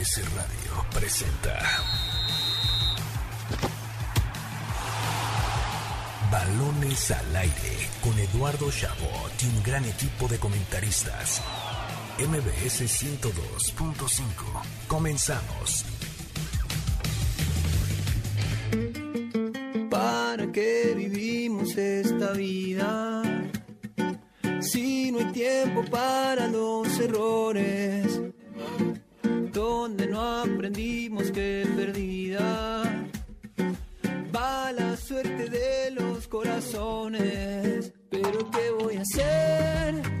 MBS Radio presenta Balones al aire con Eduardo Chabot y un gran equipo de comentaristas. MBS 102.5. Comenzamos. ¿Para qué vivimos esta vida? Si no hay tiempo para los errores, donde no aprendimos que perdida va la suerte de los corazones. Pero ¿qué voy a hacer?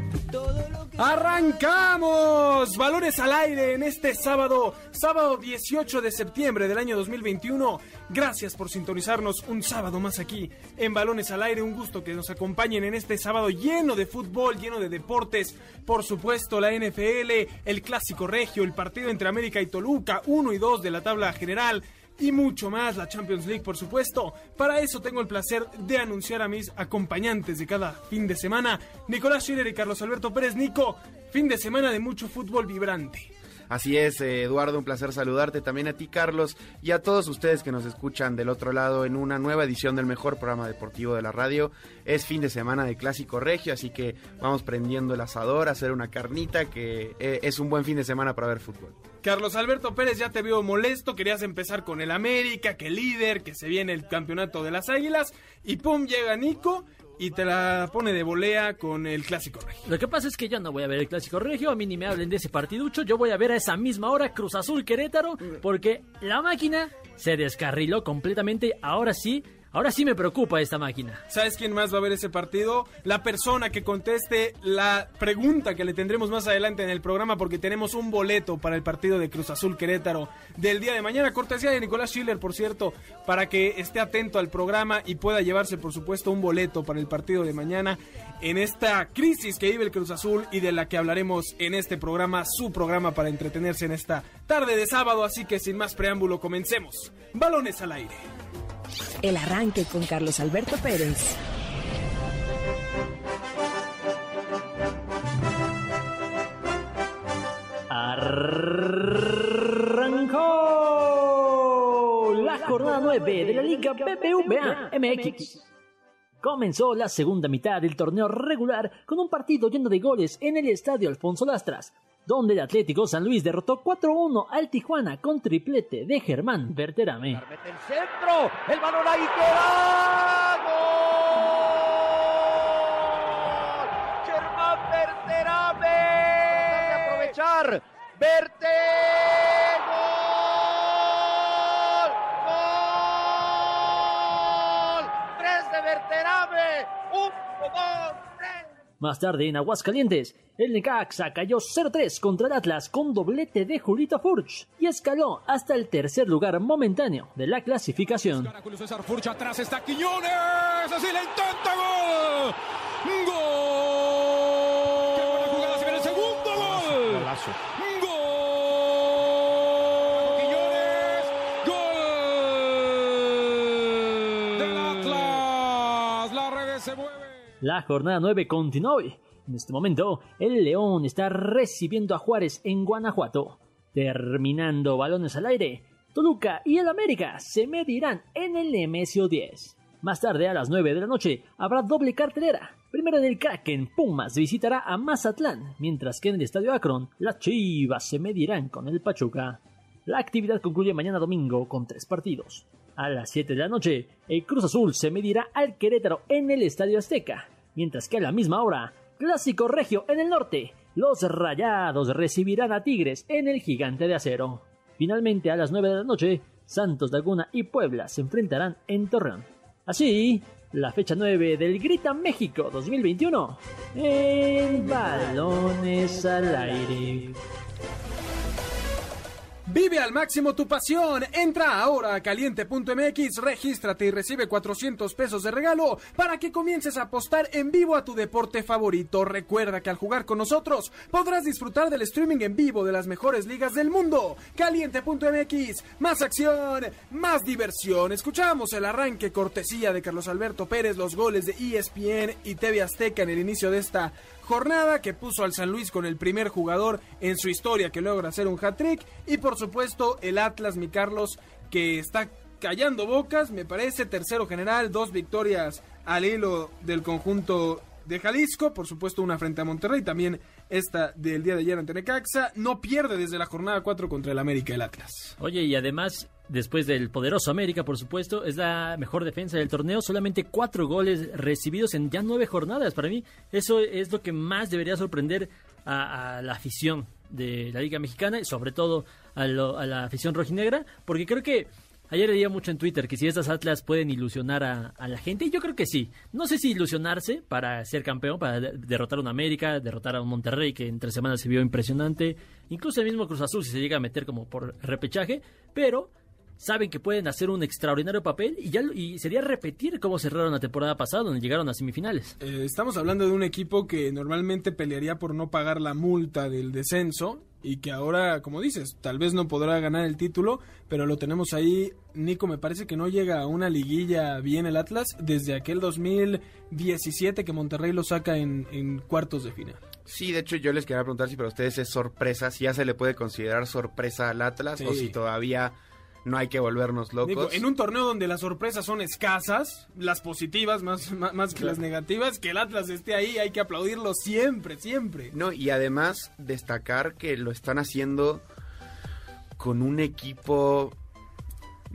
¡Arrancamos! Balones al aire en este sábado, sábado 18 de septiembre del año 2021. Gracias por sintonizarnos un sábado más aquí en Balones al aire. Un gusto que nos acompañen en este sábado lleno de fútbol, lleno de deportes. Por supuesto, la NFL, el clásico regio, el partido entre América y Toluca, 1 y 2 de la tabla general y mucho más, la Champions League por supuesto. Para eso tengo el placer de anunciar a mis acompañantes de cada fin de semana, Nicolás Schiller y Carlos Alberto Pérez Nico, fin de semana de mucho fútbol vibrante. Así es, eh, Eduardo, un placer saludarte también a ti, Carlos, y a todos ustedes que nos escuchan del otro lado en una nueva edición del mejor programa deportivo de la radio. Es fin de semana de Clásico Regio, así que vamos prendiendo el asador, a hacer una carnita, que eh, es un buen fin de semana para ver fútbol. Carlos Alberto Pérez ya te veo molesto, querías empezar con el América, que líder, que se viene el campeonato de las Águilas, y pum, llega Nico y te la pone de volea con el Clásico Regio. Lo que pasa es que yo no voy a ver el Clásico Regio, a mí ni me hablen de ese partiducho, yo voy a ver a esa misma hora Cruz Azul Querétaro, porque la máquina se descarriló completamente, ahora sí, ahora sí me preocupa esta máquina. ¿Sabes quién más va a ver ese partido? La persona que conteste la pregunta que le tendremos más adelante en el programa porque tenemos un boleto para el partido de Cruz Azul Querétaro del día de mañana. Cortesía de Nicolás Schiller, por cierto, para que esté atento al programa y pueda llevarse, por supuesto, un boleto para el partido de mañana en esta crisis que vive el Cruz Azul y de la que hablaremos en este programa, su programa para entretenerse en esta tarde de sábado. Así que sin más preámbulo, comencemos. Balones al aire. El arranque con Carlos Alberto Pérez. Arrancó la jornada 9 de la Liga BBVA MX. Comenzó la segunda mitad del torneo regular con un partido lleno de goles en el estadio Alfonso Lastras, donde el Atlético San Luis derrotó 4-1 al Tijuana con triplete de Germán Berterame. El centro, el balón ahí queda. ¡Gol! Germán Berterame. De aprovechar. Verte. ¡Gol! ¡Gol! Tres de Berterame. Un, dos, tres. Más tarde en Aguascalientes, el Necaxa cayó 0-3 contra el Atlas con doblete de Julito Furch y escaló hasta el tercer lugar momentáneo de la clasificación. César Furcha, atrás está Quiñones, así le intenta gol. ¡Gol! ¡Qué buena jugada! Se viene el segundo gol. ¡Golazo! ¡Gol! Quiñones, gol del Atlas. La red se mueve. La jornada 9 continúa hoy. En este momento, el León está recibiendo a Juárez en Guanajuato. Terminando balones al aire, Toluca y el América se medirán en el Nemesio 10. Más tarde, a las 9 de la noche, habrá doble cartelera. Primero en el Kraken, Pumas visitará a Mazatlán, mientras que en el Estadio Akron, las Chivas se medirán con el Pachuca. La actividad concluye mañana domingo con tres partidos. A las 7 de la noche, el Cruz Azul se medirá al Querétaro en el Estadio Azteca, mientras que a la misma hora, Clásico Regio en el norte, los Rayados recibirán a Tigres en el Gigante de Acero. Finalmente, a las 9 de la noche, Santos Laguna y Puebla se enfrentarán en Torreón. Así, la fecha 9 del Grita México 2021 en Balones al Aire. Vive al máximo tu pasión. Entra ahora a caliente.mx, regístrate y recibe 400 pesos de regalo para que comiences a apostar en vivo a tu deporte favorito. Recuerda que al jugar con nosotros podrás disfrutar del streaming en vivo de las mejores ligas del mundo. Caliente.mx, más acción, más diversión. Escuchamos el arranque cortesía de Carlos Alberto Pérez, los goles de ESPN y TV Azteca en el inicio de esta jornada que puso al San Luis con el primer jugador en su historia que logra hacer un hat-trick. Y por supuesto el Atlas, mi Carlos, que está callando bocas, me parece, tercero general, dos victorias al hilo del conjunto de Jalisco, por supuesto una frente a Monterrey, también esta del día de ayer ante Necaxa, no pierde desde la jornada 4 contra el América el Atlas. Oye, y además, después del poderoso América, por supuesto, es la mejor defensa del torneo, solamente cuatro goles recibidos en ya nueve jornadas. Para mí, eso es lo que más debería sorprender a, a la afición de la Liga Mexicana y sobre todo a, lo- a la afición rojinegra, porque creo que Ayer leía mucho en Twitter que si estas Atlas pueden ilusionar a, a la gente, y yo creo que sí. No sé si ilusionarse para ser campeón, para de- derrotar a un América, derrotar a un Monterrey que en tres semanas se vio impresionante, incluso el mismo Cruz Azul si se llega a meter como por repechaje, pero saben que pueden hacer un extraordinario papel y ya lo- y sería repetir cómo cerraron la temporada pasada, donde llegaron a semifinales. Eh, estamos hablando de un equipo que normalmente pelearía por no pagar la multa del descenso y que ahora, como dices, tal vez no podrá ganar el título, pero lo tenemos ahí. Nico, me parece que no llega a una liguilla bien el Atlas desde aquel 2017 que Monterrey lo saca en, en cuartos de final. Sí, de hecho yo les quería preguntar si para ustedes es sorpresa, si ya se le puede considerar sorpresa al Atlas Sí. o si todavía no hay que volvernos locos. Nico, en un torneo donde las sorpresas son escasas, las positivas más, más, más que las negativas, que el Atlas esté ahí, hay que aplaudirlo siempre, siempre. No, y además destacar que lo están haciendo con un equipo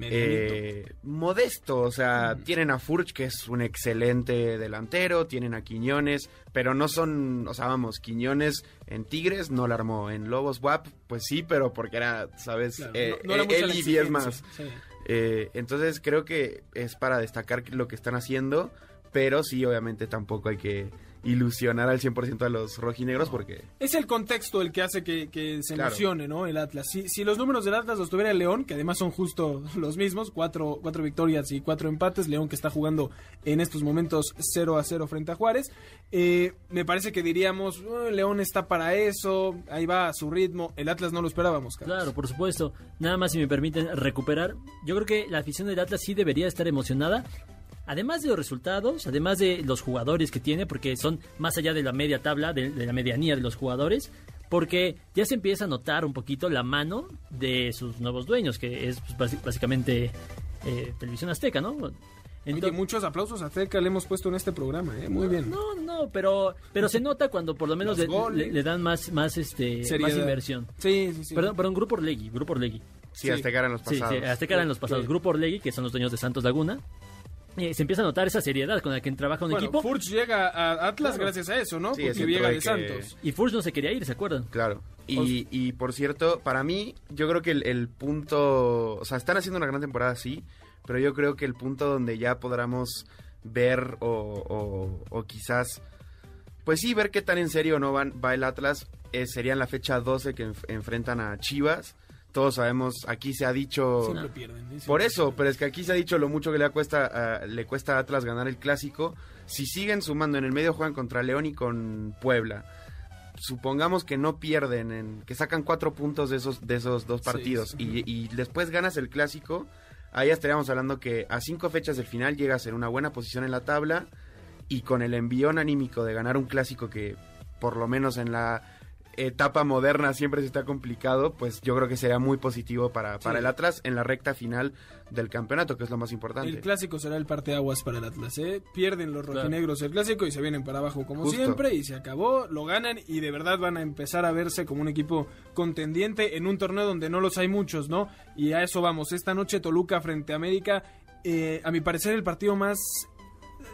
eh, modesto, o sea, tienen a Furch que es un excelente delantero, tienen a Quiñones, pero no son, o sea, vamos, Quiñones en Tigres no la armó, en Lobos WAP, pues sí, pero porque era, sabes, Claro, eh, no- no era eh, mucha él la y diez exigencia, más. sí. Eh, entonces creo que es para destacar lo que están haciendo, pero sí, obviamente tampoco hay que ilusionar al 100% a los rojinegros porque... Es el contexto el que hace que, que se Claro. emocione, ¿no? El Atlas. Si, si los números del Atlas los tuviera el León, que además son justo los mismos, cuatro, cuatro victorias y cuatro empates, León que está jugando en estos momentos 0 a 0 frente a Juárez, eh, me parece que diríamos, "Oh, León está para eso, ahí va a su ritmo, el Atlas no lo esperábamos, Carlos. Claro, por supuesto. Nada más si me permiten recuperar. Yo creo que la afición del Atlas sí debería estar emocionada. Además de los resultados, además de los jugadores que tiene, porque son más allá de la media tabla, de, de la medianía de los jugadores, porque ya se empieza a notar un poquito la mano de sus nuevos dueños, que es pues, básicamente eh, Televisión Azteca, ¿no? Oye, Entonces- muchos aplausos a Cerca le hemos puesto en este programa, ¿eh? Muy bien. No, no, pero, pero se nota cuando por lo menos le, goles. le- le dan más, más, este, más inversión. Sí, sí, sí. Perdón, perdón, Grupo Orlegui, Grupo Orlegui. Sí, Sí. Azteca eran los Sí, pasados. sí, Azteca eran los pasados. Sí. Grupo Orlegui, que son los dueños de Santos Laguna. Eh, se empieza a notar esa seriedad con la que trabaja un Bueno, equipo. Furch llega a Atlas Claro. gracias a eso, ¿no? Sí, Porque llega de. Santos. Y Furch no se quería ir, ¿se acuerdan? Claro. Y, y por cierto, para mí, yo creo que el, el punto, o sea, están haciendo una gran temporada, sí, pero yo creo que el punto donde ya podamos ver o, o- o quizás, pues sí, ver qué tan en serio no van, va el Atlas, eh, sería en la fecha 12 que enf- enfrentan a Chivas. Todos sabemos, aquí se ha dicho... Siempre pierden. ¿eh? Por eso, pero es que aquí se ha dicho lo mucho que le cuesta, a- le cuesta a Atlas ganar el clásico. Si siguen sumando en el medio juegan contra León y con Puebla. Supongamos que no pierden, en, que sacan cuatro puntos de esos, de esos dos Sí, partidos sí. Y, y después ganas el clásico. Ahí estaríamos hablando que a cinco fechas del final llegas en una buena posición en la tabla y con el envión anímico de ganar un clásico que por lo menos en la etapa moderna siempre se está complicado, pues yo creo que sería muy positivo para, para Sí. el Atlas en la recta final del campeonato, que es lo más importante. El clásico será el parteaguas para el Atlas, ¿eh? Pierden los Claro. rojinegros el clásico y se vienen para abajo como Justo. siempre y se acabó, lo ganan y de verdad van a empezar a verse como un equipo contendiente en un torneo donde no los hay muchos, ¿no? Y a eso vamos. Esta noche Toluca frente a América, eh, a mi parecer el partido más...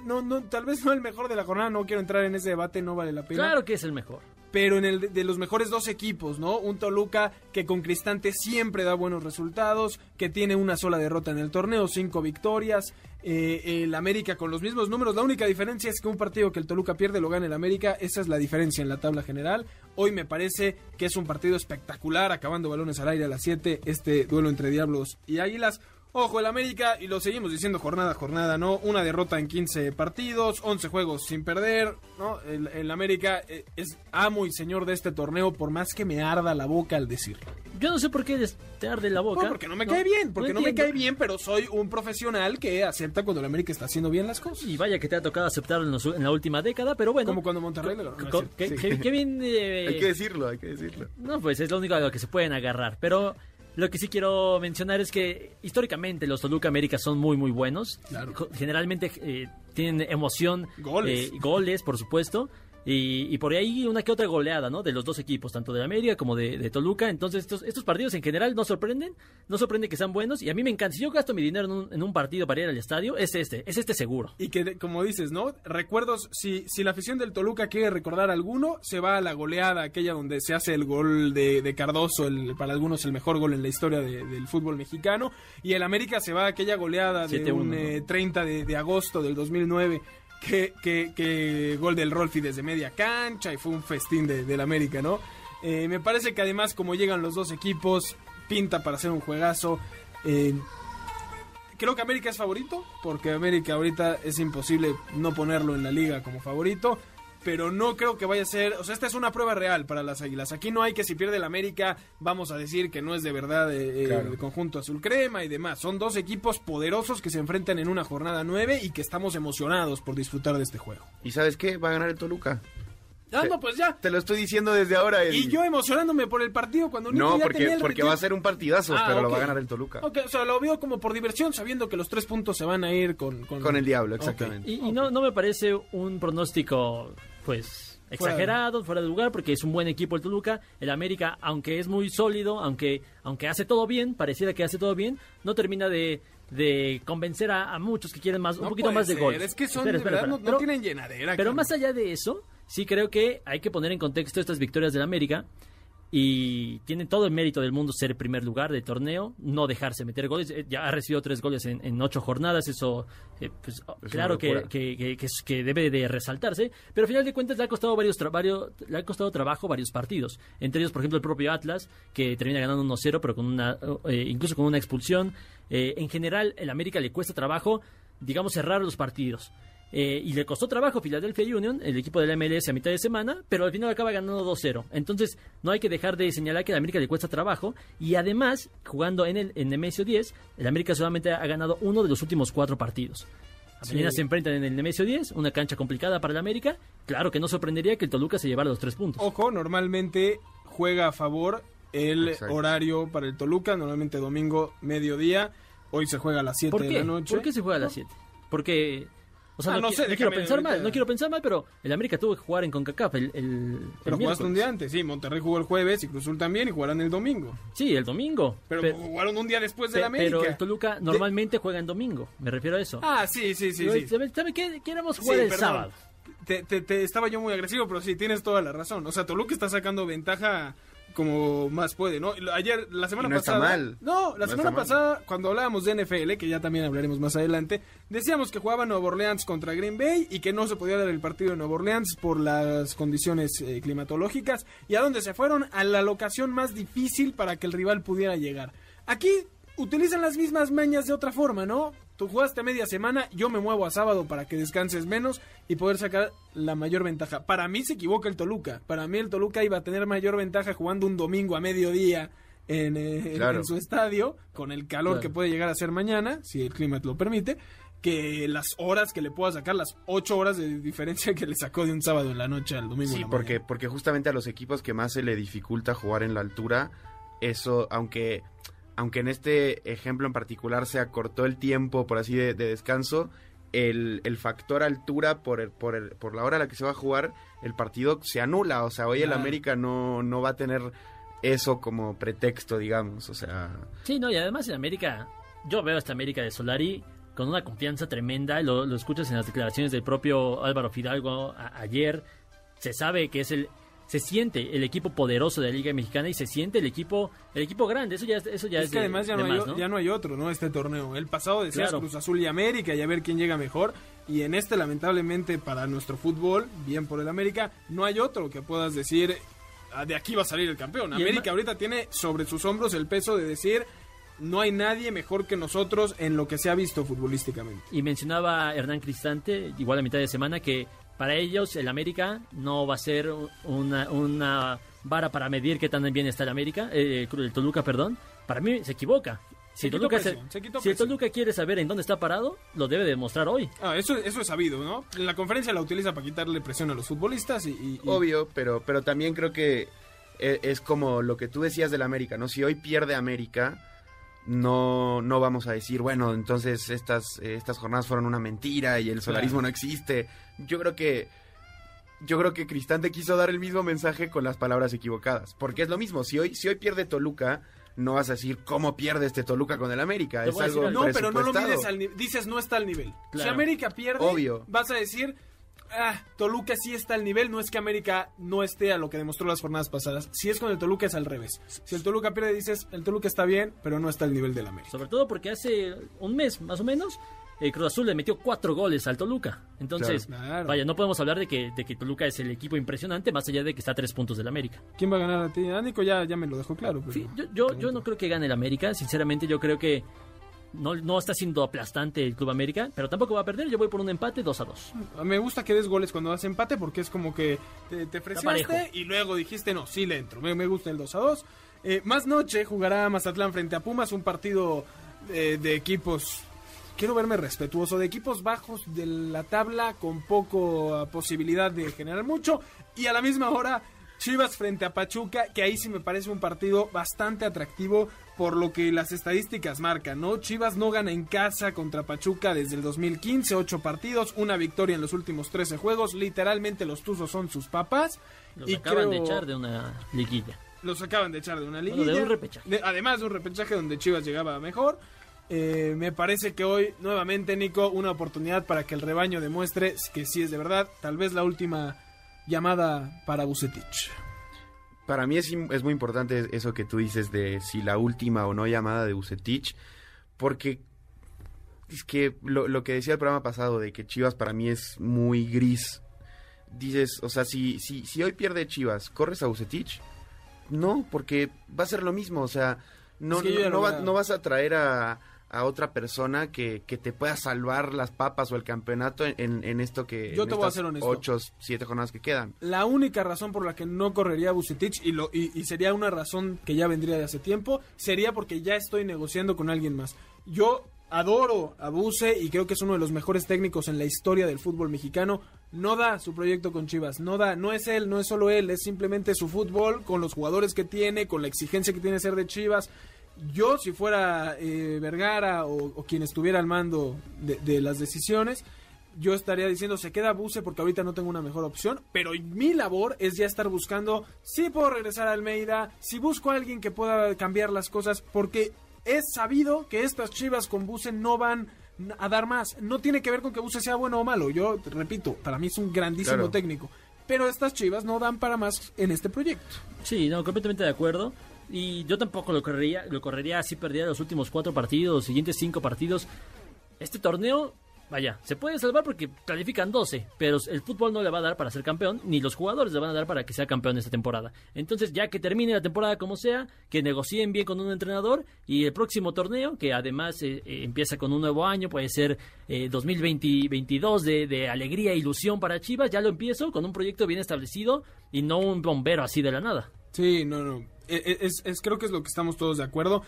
No, no, tal vez no el mejor de la jornada, no quiero entrar en ese debate, no vale la pena Claro que es el mejor. Pero en el de, los mejores dos equipos, ¿no? Un Toluca que con Cristante siempre da buenos resultados, que tiene una sola derrota en el torneo, cinco victorias. eh, el América con los mismos números. La única diferencia es que un partido que el Toluca pierde lo gana el América. Esa es la diferencia en la tabla general. Hoy me parece que es un partido espectacular, acabando balones al aire a las 7. Este duelo entre Diablos y Águilas. Ojo, el América, y lo seguimos diciendo jornada a jornada, ¿no? Una derrota en 15 partidos, 11 juegos sin perder, ¿no? El, el América eh, es amo y señor de este torneo, por más que me arda la boca al decirlo. Yo no sé por qué te arde la boca. No, porque no me cae bien, porque no, me cae bien, pero soy un profesional que acepta cuando el América está haciendo bien las cosas. Y vaya que te ha tocado aceptarlo en, los- en la última década, pero bueno. Como cuando Monterrey. Co- No, sí, qué- sí. qué- qué bien, eh, Hay que decirlo, hay que decirlo. No, pues es lo único a lo que se pueden agarrar. Pero lo que sí quiero mencionar es que históricamente los Toluca América son muy, muy buenos. Claro. Generalmente eh, tienen emoción. Goles. eh, goles, por supuesto. Y, y por ahí una que otra goleada, ¿no? De los dos equipos, tanto de América como de, de Toluca. Entonces, estos, estos partidos en general no sorprenden. No sorprende que sean buenos. Y a mí me encanta. Si yo gasto mi dinero en un, en un partido para ir al estadio, es este. Es este seguro. Y que, como dices, ¿no? Recuerdos, si, si la afición del Toluca quiere recordar alguno, se va a la goleada, aquella donde se hace el gol de, de Cardoso, el, para algunos el mejor gol en la historia de- del fútbol mexicano. Y el América se va a aquella goleada de 7-1, un ¿no? eh, 30 de, de agosto del 2009. Que, que, gol del Rolfi desde media cancha y fue un festín de- del América, ¿no? Eh, me parece que además como llegan los dos equipos, pinta para hacer un juegazo. Eh, Creo que América es favorito, porque América ahorita es imposible no ponerlo en la liga como favorito, pero no creo que vaya a ser, o sea, esta es una prueba real para las Águilas. Aquí no hay que si pierde el América vamos a decir que no es de verdad eh, Claro. el conjunto azul crema y demás. Son dos equipos poderosos que se enfrentan en una jornada nueve y que estamos emocionados por disfrutar de este juego. ¿Y sabes qué? Va a ganar el Toluca. Ah, no, pues ya. Te lo estoy diciendo desde ahora. el- Y yo emocionándome por el partido cuando No, ya tenía porque, el porque va a ser un partidazo, Ah, pero lo va a ganar el Toluca. Ok, o sea, lo veo como por diversión, sabiendo que los tres puntos se van a ir con... Con el diablo, exactamente. Y, y no, no me parece un pronóstico, pues, Fuera de- exagerado, fuera de lugar, porque es un buen equipo el Toluca. El América, aunque es muy sólido, aunque, aunque hace todo bien, pareciera que hace todo bien, no termina de, de convencer a, a muchos que quieren más, un poquito más de ser, goles. Es que son, Espera, de espera, verdad, no, espera. no Pero- tienen llenadera. Pero más allá de eso, sí creo que hay que poner en contexto estas victorias del América. Y tiene todo el mérito del mundo ser primer lugar del torneo, no dejarse meter goles. Eh, Ya ha recibido tres goles en, en ocho jornadas, eso, eh, pues, Es claro que, que, que- debe de resaltarse. Pero al final de cuentas le ha costado varios, tra- varios- le ha costado trabajo varios partidos. Entre ellos, por ejemplo, el propio Atlas, que termina ganando 1-0, pero con una, eh, incluso con una expulsión. Eh, en general, el América le cuesta trabajo, digamos, cerrar los partidos. Eh, y le costó trabajo a Philadelphia Union, el equipo de la MLS a mitad de semana, pero al final acaba ganando 2-0. Entonces, no hay que dejar de señalar que al América le cuesta trabajo. Y además, jugando en el en Nemesio 10, el América solamente ha ganado uno de los últimos cuatro partidos. Mañana Sí. se enfrentan en el Nemesio 10, una cancha complicada para el América. Claro que no sorprendería que el Toluca se llevara los tres puntos. Ojo, normalmente juega a favor el Exacto. horario para el Toluca, normalmente domingo, mediodía. Hoy se juega a las 7 ¿Por de la noche. ¿Por qué se juega a las 7? Porque... O sea, Ah, no, no qui- sé, no quiero pensar mal, no quiero pensar mal, pero el América tuvo que jugar en CONCACAF el, el, jugaste un día antes, sí. Monterrey jugó el jueves y Cruzul también y jugarán el domingo. Sí, el domingo. Pero Pe- jugaron un día después de pe- la América. pero el Toluca De- normalmente juega en domingo, me refiero a eso. Ah, sí, sí, sí. Sí. ¿sabe- ¿Sabe qué? Queremos Sí, jugar el perdón. sábado. Te, te- te- estaba yo muy agresivo, pero sí, tienes toda la razón. O sea, Toluca está sacando ventaja como más puede, ¿no? Ayer, la semana no pasada. mal. No, la No semana pasada, cuando hablábamos de NFL, que ya también hablaremos más adelante, decíamos que jugaba Nueva Orleans contra Green Bay y que no se podía dar el partido de Nueva Orleans por las condiciones eh, climatológicas. ¿Y a dónde se fueron? A la locación más difícil para que el rival pudiera llegar. Aquí utilizan las mismas mañas de otra forma, ¿no? Tú jugaste media semana, yo me muevo a sábado para que descanses menos y poder sacar la mayor ventaja. Para mí se equivoca el Toluca. Para mí el Toluca iba a tener mayor ventaja jugando un domingo a mediodía en, eh, en- Claro. en su estadio, con el calor Claro. que puede llegar a ser mañana, si el clima te lo permite, que las horas que le pueda sacar, las ocho horas de diferencia que le sacó de un sábado en la noche al domingo. en Sí, la porque, mañana. porque justamente a los equipos que más se le dificulta jugar en la altura, eso, aunque, aunque en este ejemplo en particular se acortó el tiempo, por así de, de descanso, el, el factor altura por, el- por, el- por la hora a la que se va a jugar, el partido se anula. O sea, hoy el. América no, no va a tener eso como pretexto, digamos. O sea, Sí, no, y además en América, yo veo a esta América de Solari con una confianza tremenda, lo, lo escuchas en las declaraciones del propio Álvaro Fidalgo a- ayer, se sabe que es el se siente el equipo poderoso de la Liga Mexicana y se siente el equipo el equipo grande, eso ya es- eso ya es, es que de- además ya de no, hay, más, o- ya no hay otro, ¿no? Este torneo. El pasado decías Claro. Cruz Azul y América y a ver quién llega mejor. Y en este, lamentablemente, para nuestro fútbol, bien por el América, no hay otro que puedas decir, "Ah, de aquí va a salir el campeón. Y América ahorita tiene sobre sus hombros el peso de decir, no hay nadie mejor que nosotros en lo que se ha visto futbolísticamente. Y mencionaba Hernán Cristante, igual a mitad de semana, que para ellos el América no va a ser una, una vara para medir qué tan bien está el América, eh, el Toluca, perdón. Para mí se equivoca. Si, Se quitó Toluca, presión, se quitó si el. Toluca quiere saber en dónde está parado, lo debe demostrar hoy. Ah, eso, eso es sabido, ¿no? En la conferencia la utiliza para quitarle presión a los futbolistas y... y- y- Obvio, pero, pero también creo que e- es como lo que tú decías del América, ¿no? Si hoy pierde América, no, no vamos a decir, bueno, entonces estas, eh, estas jornadas fueron una mentira y el solarismo Claro. no existe. Yo creo que yo creo que Cristante quiso dar el mismo mensaje con las palabras equivocadas. Porque es lo mismo, si hoy, si hoy pierde Toluca, no vas a decir cómo pierde este Toluca con el América. Es decir algo. No, pero no lo mides al nivel. Dices no está al nivel. Si. América pierde, Obvio. vas a decir, ah, Toluca sí está al nivel. No es que América no esté a lo que demostró las jornadas pasadas. Si es con el Toluca es al revés. Si el Toluca pierde, dices, el Toluca está bien, pero no está al nivel del América. Sobre todo porque hace un mes, más o menos, el Cruz Azul le metió cuatro goles al Toluca. Entonces. Claro. vaya, no podemos hablar de que, de que Toluca es el equipo impresionante, más allá de que está a tres puntos del América. ¿Quién va a ganar a ti? Ah, Nico ya, ya me lo dejó claro. pero- Sí, yo, yo, yo no creo que gane el América, sinceramente yo creo que no, no está siendo aplastante el Club América, pero tampoco va a perder, yo voy por un empate 2 a 2. Me gusta que des goles cuando das empate porque es como que te, te y luego dijiste, no, sí le entro. Me, me gusta el 2 a 2. Eh, más noche jugará Mazatlán frente a Pumas, un partido eh, de equipos. Quiero verme respetuoso, de equipos bajos de la tabla con poco posibilidad de generar mucho. Y a la misma hora, Chivas frente a Pachuca, que ahí sí me parece un partido bastante atractivo por lo que las estadísticas marcan, ¿no? Chivas no gana en casa contra Pachuca desde el 2015, ocho partidos, una victoria en los últimos 13 juegos, literalmente los Tuzos son sus papás. Los y acaban de echar de una liguilla. los acaban de echar de una Bueno, liguilla. de un repechaje. De- además de un repechaje donde Chivas llegaba mejor. Eh, me parece que hoy, nuevamente, Nico, una oportunidad para que el rebaño demuestre que sí es de verdad. Tal vez la última llamada para Bucetich. Para mí es, muy importante eso que tú dices de si la última o no llamada de Bucetich, porque es que lo, lo que decía el programa pasado de que Chivas para mí es muy gris. Dices, o sea, si, si, si hoy pierde Chivas, ¿corres a Bucetich? No, porque va a ser lo mismo, o sea, no, Es que yo ya no, lo no va- veo. no vas a traer a, a otra persona que, que te pueda salvar las papas o el campeonato en, en- esto que... Yo en te voy a ser honesto. Ocho, siete jornadas que quedan. La única razón por la que no correría Bucetich, y, lo, y, y sería una razón que ya vendría de hace tiempo, sería porque ya estoy negociando con alguien más. Yo adoro a Buce y creo que es uno de los mejores técnicos en la historia del fútbol mexicano. No da su proyecto con Chivas, no da, no es él, no es solo él, es simplemente su fútbol con los jugadores que tiene, con la exigencia que tiene ser de Chivas. Yo, si fuera eh, Vergara o, o quien estuviera al mando de, de las decisiones, yo estaría diciendo se queda Buse porque ahorita no tengo una mejor opción, pero mi labor es ya estar buscando si puedo regresar a Almeida, si busco a alguien que pueda cambiar las cosas, porque es sabido que estas Chivas con Buse no van a dar más. No tiene que ver con que Buse sea bueno o malo. Yo repito, para mí es un grandísimo Claro. técnico, pero estas Chivas no dan para más en este proyecto. Sí, no, completamente de acuerdo. Y yo tampoco lo correría, lo correría así perdiera los últimos cuatro partidos, los siguientes cinco partidos. Este torneo, vaya, se puede salvar porque califican 12, pero el fútbol no le va a dar para ser campeón, ni los jugadores le van a dar para que sea campeón esta temporada. Entonces, ya que termine la temporada como sea, que negocien bien con un entrenador y el próximo torneo, que además eh, eh, empieza con un nuevo año, puede ser eh, 2022 de, de alegría e ilusión para Chivas, ya lo empiezo con un proyecto bien establecido y no un bombero así de la nada. Sí, no, no. E- e- Es, es- creo que es lo que estamos todos de acuerdo.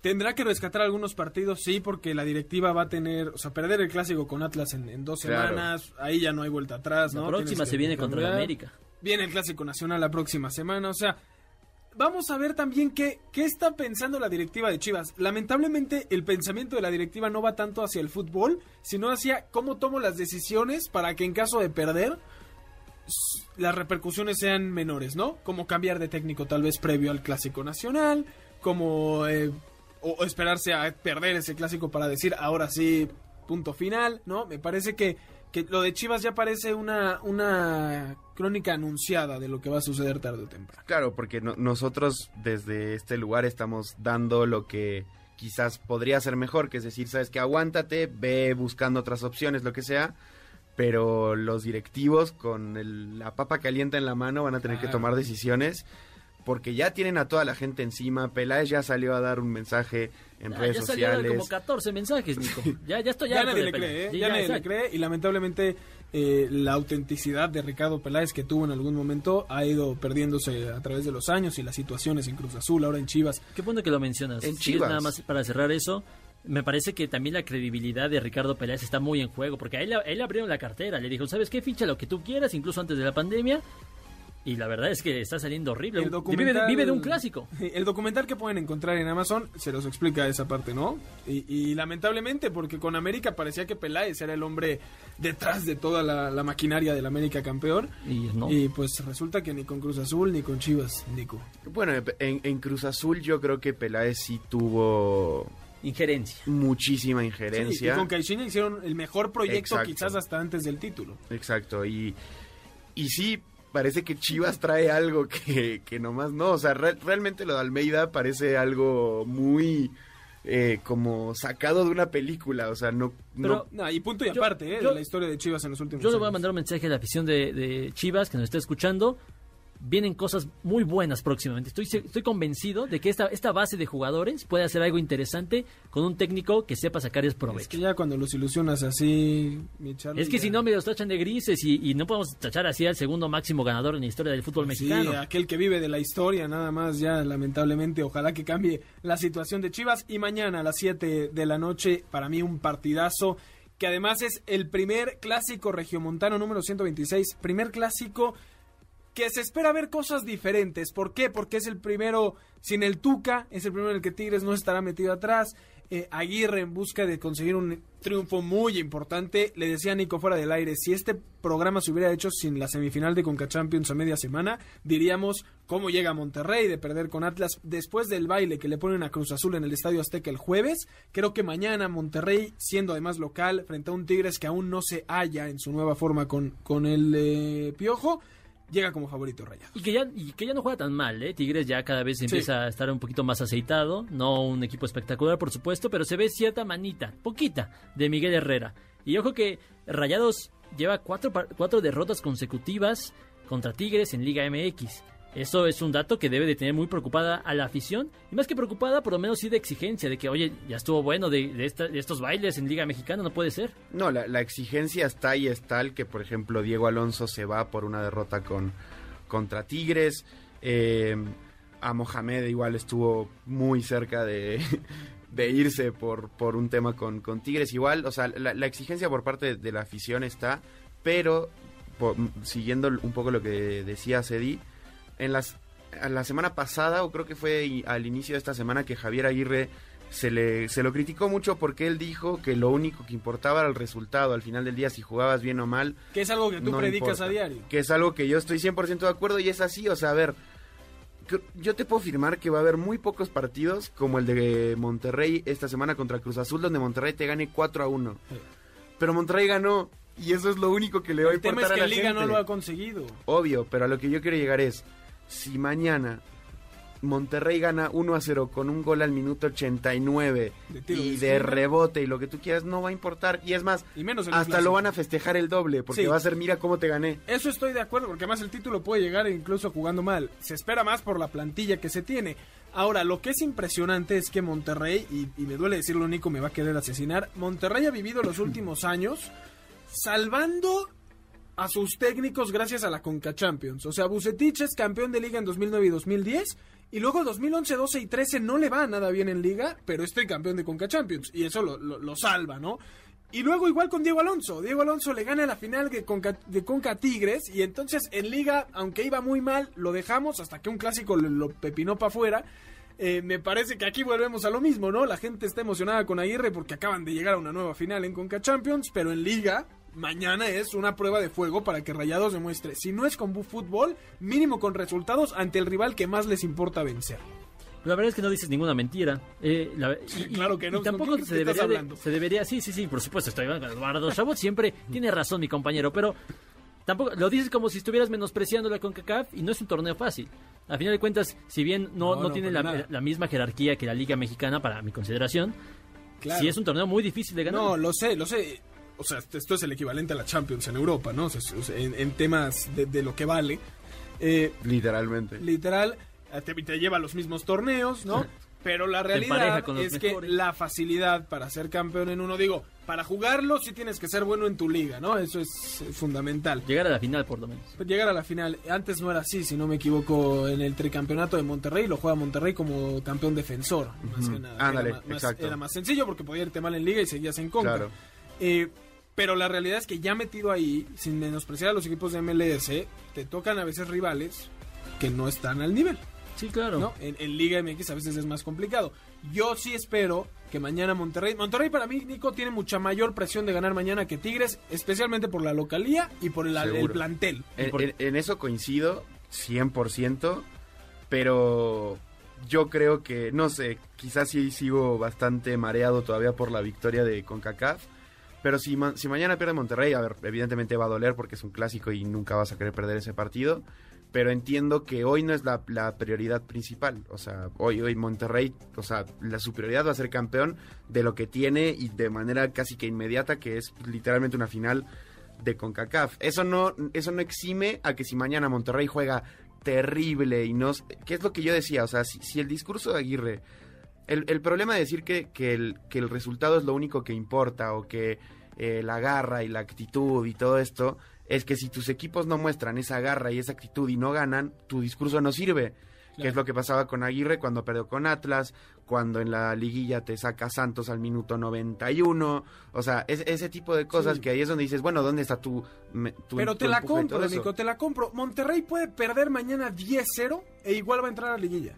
Tendrá que rescatar algunos partidos, sí, porque la directiva va a tener, o sea, perder el clásico con Atlas en, en dos Claro. semanas, ahí ya no hay vuelta atrás, La ¿no? próxima Tienes se viene contra. América. Viene el clásico nacional la próxima semana, o sea, vamos a ver también qué, qué está pensando la directiva de Chivas. Lamentablemente, el pensamiento de la directiva no va tanto hacia el fútbol, sino hacia cómo tomo las decisiones para que en caso de perder las repercusiones sean menores, ¿no? Como cambiar de técnico tal vez previo al clásico nacional, como eh, o, esperarse a perder ese clásico para decir ahora sí punto final, ¿no? Me parece que, que lo de Chivas ya parece una, una crónica anunciada de lo que va a suceder tarde o temprano. Claro, porque no- nosotros desde este lugar estamos dando lo que quizás podría ser mejor, que es decir, sabes que aguántate, ve buscando otras opciones, lo que sea, pero los directivos con el- la papa caliente en la mano van a tener que tomar decisiones porque ya tienen a toda la gente encima. Peláez ya salió a dar un mensaje en Ah, redes ya salieron sociales. como 14 mensajes, Nico. Ya, ya estoy Ya nadie le cree, ¿eh? Ya, ya, nadie le cree y lamentablemente eh, la autenticidad de Ricardo Peláez que tuvo en algún momento ha ido perdiéndose a través de los años y las situaciones en Cruz Azul, ahora en Chivas. Qué bueno que lo mencionas. En Sí, Chivas. nada más para cerrar eso. Me parece que también la credibilidad de Ricardo Peláez está muy en juego, porque a él, a él abrieron la cartera, le dijo, ¿sabes qué? Ficha lo que tú quieras, incluso antes de la pandemia. Y la verdad es que está saliendo horrible. El Vive, de- documental- vive de un clásico. El documental que pueden encontrar en Amazon se los explica esa parte, ¿no? Y, y lamentablemente, porque con América parecía que Peláez era el hombre detrás de toda la, la maquinaria del América campeón. Y no. Y pues resulta que ni con Cruz Azul ni con Chivas, Nico. Bueno, en, en Cruz Azul yo creo que Peláez sí tuvo Injerencia. muchísima Sí, y injerencia. con Caixinha hicieron el mejor proyecto Exacto. quizás hasta antes del título. Exacto, y, y sí, parece que Chivas trae algo que, que nomás no, o sea, re- realmente lo de Almeida parece algo muy eh, como sacado de una película, o sea, no... Pero- no No, y punto y Yo- aparte, ¿eh? yo- de la historia de Chivas en los últimos Yo le voy a mandar un mensaje a la afición de, de Chivas que nos está escuchando. Vienen cosas muy buenas próximamente. Estoy, estoy convencido de que esta, esta base de jugadores puede hacer algo interesante con un técnico que sepa sacar Es provecho. que ya cuando los ilusionas así, mi Charlie, Es que ya- si no me los tachan de grises y, y no podemos tachar así al segundo máximo ganador en la historia del fútbol Sí, mexicano. aquel que vive de la historia, nada más, ya lamentablemente, ojalá que cambie la situación de Chivas. Y mañana a las 7 de la noche, para mí un partidazo, que además es el primer clásico regiomontano número 126, primer clásico que se espera ver cosas diferentes. ¿Por qué? Porque es el primero sin el Tuca, es el primero en el que Tigres no estará metido atrás. Eh, Aguirre en busca de conseguir un triunfo muy importante. Le decía a Nico fuera del aire, si este programa se hubiera hecho sin la semifinal de Conca Champions a media semana, diríamos cómo llega Monterrey de perder con Atlas después del baile que le ponen a Cruz Azul en el Estadio Azteca el jueves. Creo que mañana Monterrey, siendo además local, frente a un Tigres que aún no se halla en su nueva forma con, con el eh, Piojo, llega como favorito Rayado. Y que, ya, y que ya no juega tan mal, ¿eh? Tigres ya cada vez empieza a estar un poquito más aceitado. No un equipo espectacular, por supuesto, pero se ve cierta manita, poquita, de Miguel Herrera. Y ojo que Rayados lleva cuatro, cuatro derrotas consecutivas contra Tigres en Liga MX. Eso es un dato que debe de tener muy preocupada a la afición. Y más que preocupada, por lo menos sí de exigencia, de que, oye, ya estuvo bueno de, estos bailes en Liga Mexicana, no puede ser. No, la, exigencia está y es tal que, por ejemplo, Diego Alonso se va por una derrota con, contra Tigres. eh, a Mohamed igual estuvo muy cerca de, irse por, un tema con, Tigres. Igual, o sea, la, exigencia por parte de, la afición está, pero siguiendo un poco lo que decía Cedi, en las, a la semana pasada, o creo que fue al inicio de esta semana, que Javier Aguirre se, le, se lo criticó mucho porque él dijo que lo único que importaba era el resultado. Al final del día, si jugabas bien o mal, Que es algo que tú no predicas importa. a diario. Que es algo que yo estoy 100% de acuerdo y es así. O sea, a ver, yo te puedo afirmar que va a haber muy pocos partidos como el de Monterrey esta semana contra Cruz Azul, donde Monterrey te gane 4 a 1. Sí. Pero Monterrey ganó y eso es lo único que le va a El tema importar es que a la Liga gente. no lo ha conseguido. Obvio, pero a lo que yo quiero llegar es, si mañana Monterrey gana 1 a 0 con un gol al minuto 89 De tiro de y de rebote y lo que tú quieras, no va a importar. Y es más, Y menos en hasta lo van a festejar el doble, porque Sí. va a ser, mira cómo te gané. Eso estoy de acuerdo, porque además el título puede llegar incluso jugando mal. Se espera más por la plantilla que se tiene. Ahora, lo que es impresionante es que Monterrey, y, y me duele decirlo, Nico, me va a querer asesinar. Monterrey ha vivido los últimos años salvando a sus técnicos gracias a la Conca Champions. O sea, Bucetich es campeón de liga en 2009 y 2010. Y luego 2011, 12 y 13 no le va nada bien en liga, pero es campeón de Conca Champions. Y eso lo, lo- salva, ¿no? Y luego igual con Diego Alonso. Diego Alonso le gana la final de Conca, de Conca Tigres. Y entonces en liga, aunque iba muy mal, lo dejamos hasta que un clásico lo, lo pepinó para afuera. Eh, me parece que aquí volvemos a lo mismo, ¿no? La gente está emocionada con Aguirre porque acaban de llegar a una nueva final en Conca Champions, pero en liga mañana es una prueba de fuego para que Rayados demuestre, si no es con fútbol, mínimo con resultados ante el rival que más les importa vencer. La verdad es que no dices ninguna mentira. Eh, la- y, y- Claro que no, y tampoco ¿con qué se debería, de- hablando? se debería. Sí, sí, sí, por supuesto, estoy Eduardo Chabot. Siempre tiene razón mi compañero, pero tampoco lo dices como si estuvieras menospreciando la CONCACAF y no es un torneo fácil. A final de cuentas, si bien no, No, tiene la, misma jerarquía que la Liga Mexicana, para mi consideración, Claro. sí es un torneo muy difícil de ganar. No, lo sé, lo sé. O sea, esto es el equivalente a la Champions en Europa, ¿no? O sea, en, en temas de, de lo que vale. Eh, Literalmente. literal, te, te lleva a los mismos torneos, ¿no? Pero la realidad es que la facilidad para ser campeón en uno, digo, para jugarlo sí tienes que ser bueno en tu liga, ¿no? Eso es eh, fundamental. Llegar a la final, por lo menos. Llegar a la final, antes no era así, si no me equivoco, en el tricampeonato de Monterrey lo juega Monterrey como campeón defensor, más que nada. Ándale, era, más, exacto. era más sencillo porque podía irte mal en liga y seguías en contra. Claro. Eh, pero la realidad es que ya metido ahí, sin menospreciar a los equipos de MLS, te tocan a veces rivales que no están al nivel. Sí, claro. ¿no? En, en Liga MX a veces es más complicado. Yo sí espero que mañana Monterrey... Monterrey para mí, Nico, tiene mucha mayor presión de ganar mañana que Tigres, especialmente por la localía y por el, el plantel. En, por- en- en eso coincido 100%, pero yo creo que, no sé, quizás sí sigo bastante mareado todavía por la victoria de CONCACAF, pero si, ma- si mañana pierde Monterrey, a ver, evidentemente va a doler porque es un clásico y nunca vas a querer perder ese partido, pero entiendo que hoy no es la, la prioridad principal, o sea, hoy, hoy Monterrey, o sea, la su prioridad va a ser campeón de lo que tiene y de manera casi que inmediata, que es literalmente una final de CONCACAF. Eso no, eso no exime a que si mañana Monterrey juega terrible y no... ¿Qué es lo que yo decía? O sea, si, si el discurso de Aguirre... El, el problema de decir que, que, el, que el resultado es lo único que importa o que eh, la garra y la actitud y todo esto es que si tus equipos no muestran esa garra y esa actitud y no ganan, tu discurso no sirve. Que es lo que pasaba con Aguirre cuando perdió con Atlas, cuando en la liguilla te saca Santos al minuto 91. O sea, es- ese tipo de cosas Sí. que ahí es donde dices, bueno, ¿dónde está tu... me- tu- Pero tu te la compro? Nico, te la compro. Monterrey puede perder mañana 10-0 e igual va a entrar a la liguilla.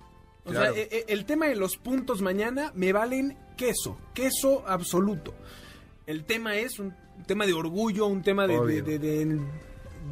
O Claro. sea, e- e- el tema de los puntos mañana me valen queso, queso absoluto. El tema es un tema de orgullo, un tema de, de- Obvio. de- de-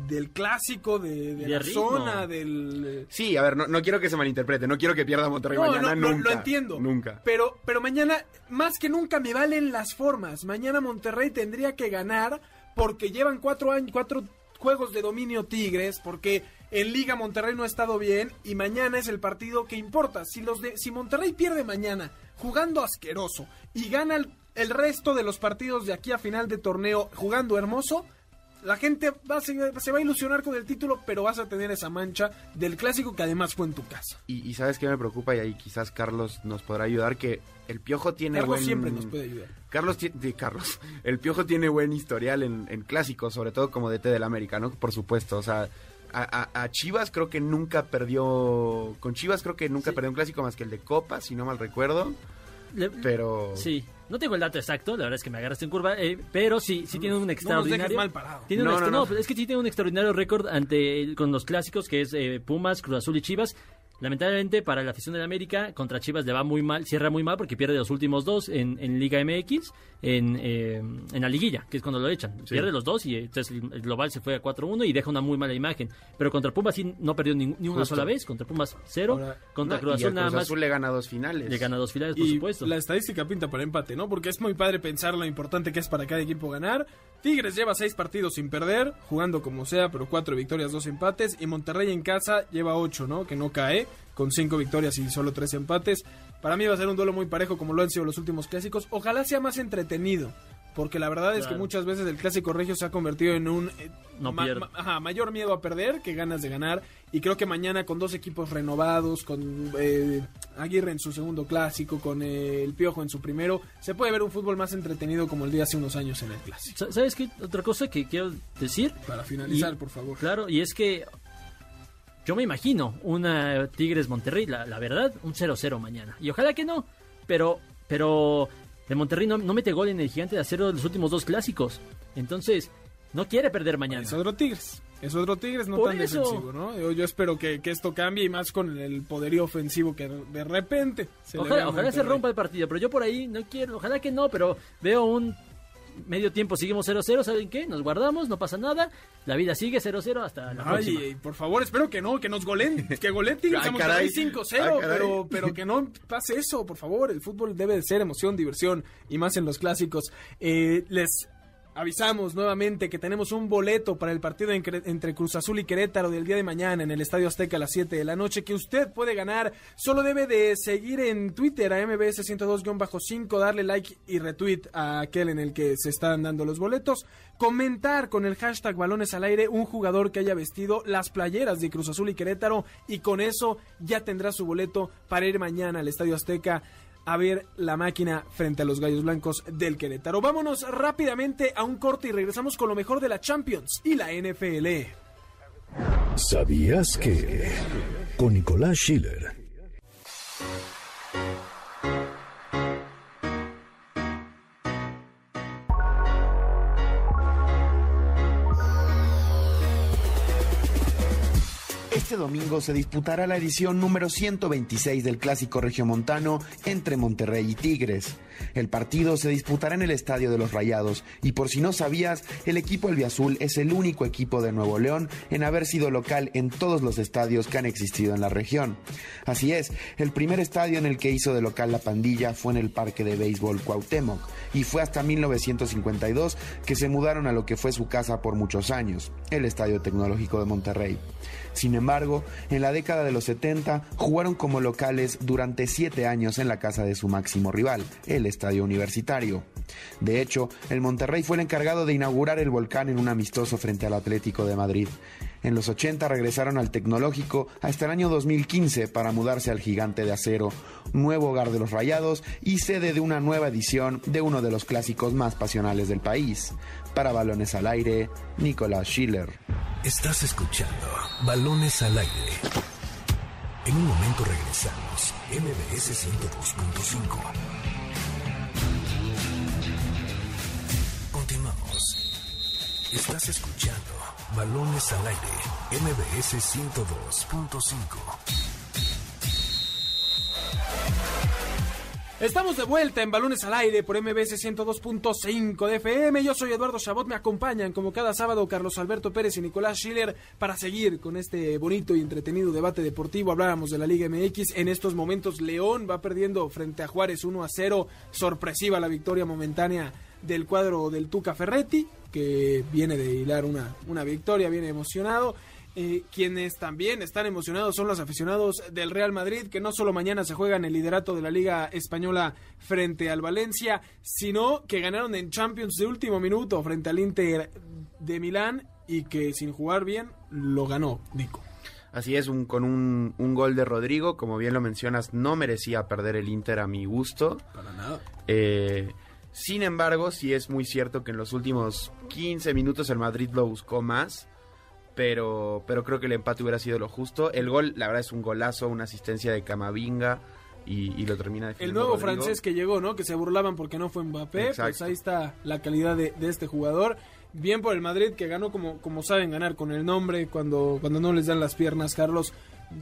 del clásico, de, de De la ritmo. zona, del... Sí, a ver, no, no quiero que se malinterprete, no quiero que pierda Monterrey No, mañana, no, lo- nunca. lo entiendo. Nunca. Pero, pero mañana, más que nunca, me valen las formas. Mañana Monterrey tendría que ganar porque llevan cuatro años, cuatro juegos de dominio Tigres, porque en Liga Monterrey no ha estado bien y mañana es el partido que importa. Si los de, si Monterrey pierde mañana jugando asqueroso y gana el, el resto de los partidos de aquí a final de torneo jugando hermoso. La gente va a, se, se va a ilusionar con el título, pero vas a tener esa mancha del clásico que además fue en tu casa. Y, y sabes qué me preocupa y ahí quizás Carlos nos podrá ayudar que el Piojo tiene Carlos buen siempre nos puede ayudar. Carlos de Carlos, el Piojo tiene buen historial en, en clásicos, sobre todo como DT del América, ¿no? Por supuesto, o sea, a, a- a Chivas creo que nunca perdió, con Chivas creo que nunca Sí. perdió un clásico más que el de Copa, si no mal recuerdo, Le- pero Sí, no tengo el dato exacto, la verdad es que me agarraste en curva, eh, pero sí, sí tiene un No extraordinario. mal parado. Tiene un No, no, no, no. es que sí tiene un extraordinario récord ante con los clásicos que es eh, Pumas, Cruz Azul y Chivas. Lamentablemente para la afición de la América contra Chivas le va muy mal, cierra muy mal porque pierde los últimos dos en, en Liga MX, en, eh, en la liguilla, que es cuando lo echan. Pierde los dos y entonces el, global se fue a 4-1 y deja una muy mala imagen. Pero contra Pumas sí no perdió ni, ni una Justo. sola vez, contra Pumas cero, Ahora, contra No, Cruz Azul nada Cruz más Azul le gana dos finales. le gana dos finales, por y supuesto. la estadística pinta para empate, ¿no? Porque es muy padre pensar lo importante que es para cada equipo ganar. Tigres lleva seis partidos sin perder, jugando como sea, pero cuatro victorias, dos empates. Y Monterrey en casa lleva ocho, ¿no? Que no cae, con cinco victorias y solo tres empates. Para mí va a ser un duelo muy parejo como lo han sido los últimos clásicos. Ojalá sea más entretenido. Porque la verdad es que muchas veces el clásico regio se ha convertido en un eh, No pierde. ajá, mayor miedo a perder que ganas de ganar. Y creo que mañana con dos equipos renovados, con eh, Aguirre en su segundo clásico, con eh, el Piojo en su primero, se puede ver un fútbol más entretenido como el de hace unos años en el clásico. Sa- ¿Sabes qué? Otra cosa que quiero decir. Para finalizar, Y- por favor. Claro, y es que yo me imagino una Tigres Monterrey, la, la verdad, un 0-0 mañana. Y ojalá que no, pero pero el Monterrey no, no mete gol en el gigante de acero de los últimos dos clásicos. Entonces, no quiere perder mañana. Es otro Tigres. Es otro Tigres, no Por tan eso. defensivo, ¿no? Yo, yo espero que, que esto cambie y más con el poderío ofensivo que de repente se Ojalá, ojalá se rompa el partido, pero yo por ahí no quiero, ojalá que no, pero veo un medio tiempo, seguimos 0-0, ¿saben qué? Nos guardamos, no pasa nada, la vida sigue 0-0 hasta la próxima. Ay, por favor, espero que no, que nos golen, que goleen Tigres Ay, a Monterrey caray. 5-0, Ay, caray. pero, pero que no pase eso, por favor. El fútbol debe de ser emoción, diversión y más en los clásicos. Eh, les avisamos nuevamente que tenemos un boleto para el partido entre Cruz Azul y Querétaro del día de mañana en el Estadio Azteca a las 7 de la noche que usted puede ganar. Solo debe de seguir en Twitter a MBS 102-5, darle like y retweet a aquel en el que se están dando los boletos. Comentar con el hashtag balones al aire un jugador que haya vestido las playeras de Cruz Azul y Querétaro y con eso ya tendrá su boleto para ir mañana al Estadio Azteca a ver la máquina frente a los Gallos Blancos del Querétaro. Vámonos rápidamente a un corte y regresamos con lo mejor de la Champions y la NFL. ¿Sabías que? Con Nicolás Schiller Este domingo se disputará la edición número 126 del Clásico Regiomontano entre Monterrey y Tigres. El partido se disputará en el Estadio de los Rayados y por si no sabías, el equipo albiazul es el único equipo de Nuevo León en haber sido local en todos los estadios que han existido en la región. Así es, el primer estadio en el que hizo de local la pandilla fue en el Parque de Béisbol Cuauhtémoc y fue hasta 1952 que se mudaron a lo que fue su casa por muchos años, el Estadio Tecnológico de Monterrey. Sin embargo, en la década de los 70 jugaron como locales durante siete años en la casa de su máximo rival, el Estadio Universitario. De hecho, el Monterrey fue el encargado de inaugurar el volcán en un amistoso frente al Atlético de Madrid. En los 80 regresaron al tecnológico hasta el año 2015 para mudarse al Gigante de Acero, nuevo hogar de los Rayados y sede de una nueva edición de uno de los clásicos más pasionales del país. Para Balones al Aire, Nicolás Schiller. Estás escuchando Balones al Aire. En un momento regresamos, MBS 102.5. Estás escuchando Balones al Aire, MBS 102.5. Estamos de vuelta en Balones al Aire por MBS 102.5 de FM. Yo soy Eduardo Chabot. Me acompañan como cada sábado Carlos Alberto Pérez y Nicolás Schiller para seguir con este bonito y entretenido debate deportivo. Hablábamos de la Liga MX. En estos momentos León va perdiendo frente a Juárez 1 a 0. Sorpresiva la victoria momentánea del cuadro del Tuca Ferretti, que viene de hilar una, una victoria, viene emocionado. Eh, quienes también están emocionados son los aficionados del Real Madrid, que no solo mañana se juegan el liderato de la Liga Española frente al Valencia, sino que ganaron en Champions de último minuto frente al Inter de Milán y que sin jugar bien lo ganó Nico. Así es, un, con un, un, gol de Rodrigo, como bien lo mencionas, no merecía perder el Inter a mi gusto. Para nada. Eh, sin embargo, sí es muy cierto que en los últimos 15 minutos el Madrid lo buscó más pero, pero creo que el empate hubiera sido lo justo. El gol, la verdad, es un golazo, una asistencia de Camavinga y, lo termina de El nuevo francés que llegó, ¿no? Que se burlaban porque no fue Mbappé, pues ahí está la calidad de, este jugador. Bien por el Madrid que ganó como, como saben ganar con el nombre cuando, cuando no les dan las piernas, Carlos.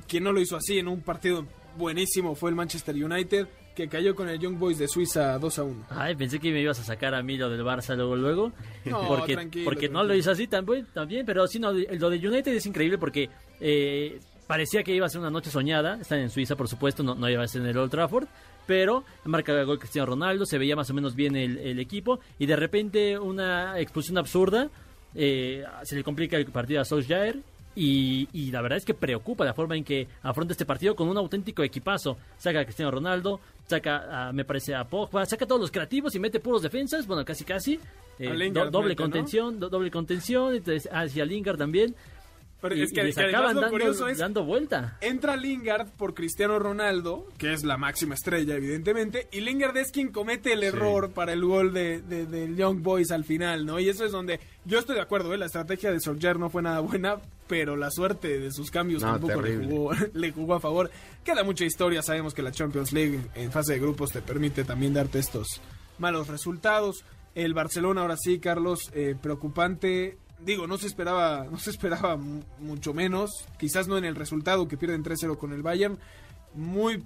Quien no lo hizo así en un partido buenísimo fue el Manchester United que cayó con el Young Boys de Suiza 2 a 1. Ay, pensé que me ibas a sacar a mí lo del Barça luego, luego. No, porque, tranquilo, porque no lo hizo así también, también pero sí, no, lo de United es increíble porque eh, parecía que iba a ser una noche soñada. Están en Suiza, por supuesto, no, no iba a ser en el Old Trafford. Pero marca el gol Cristiano Ronaldo, se veía más o menos bien el, equipo. Y de repente una expulsión absurda. Eh, se le complica el partido a Solskjaer y, y, la verdad es que preocupa la forma en que afronta este partido con un auténtico equipazo. Saca a Cristiano Ronaldo, saca, a, me parece, a Pogba, saca a todos los creativos y mete puros defensas, bueno, casi casi. Eh, doble contención, doble contención, hacia Lingard también. Pero es que, dando, vuelta. Entra Lingard por Cristiano Ronaldo, que es la máxima estrella, evidentemente, y Lingard es quien comete el error para el gol de, de, Young Boys al final, ¿no? Y eso es donde yo estoy de acuerdo, ¿eh? la estrategia de Solskjaer no fue nada buena, pero la suerte de sus cambios tampoco le jugó, le jugó, a favor. Queda mucha historia, sabemos que la Champions League en fase de grupos te permite también darte estos malos resultados. El Barcelona ahora sí, Carlos, eh, preocupante. Digo, no se esperaba, no se esperaba mucho menos, quizás no en el resultado que pierden 3-0 con el Bayern, muy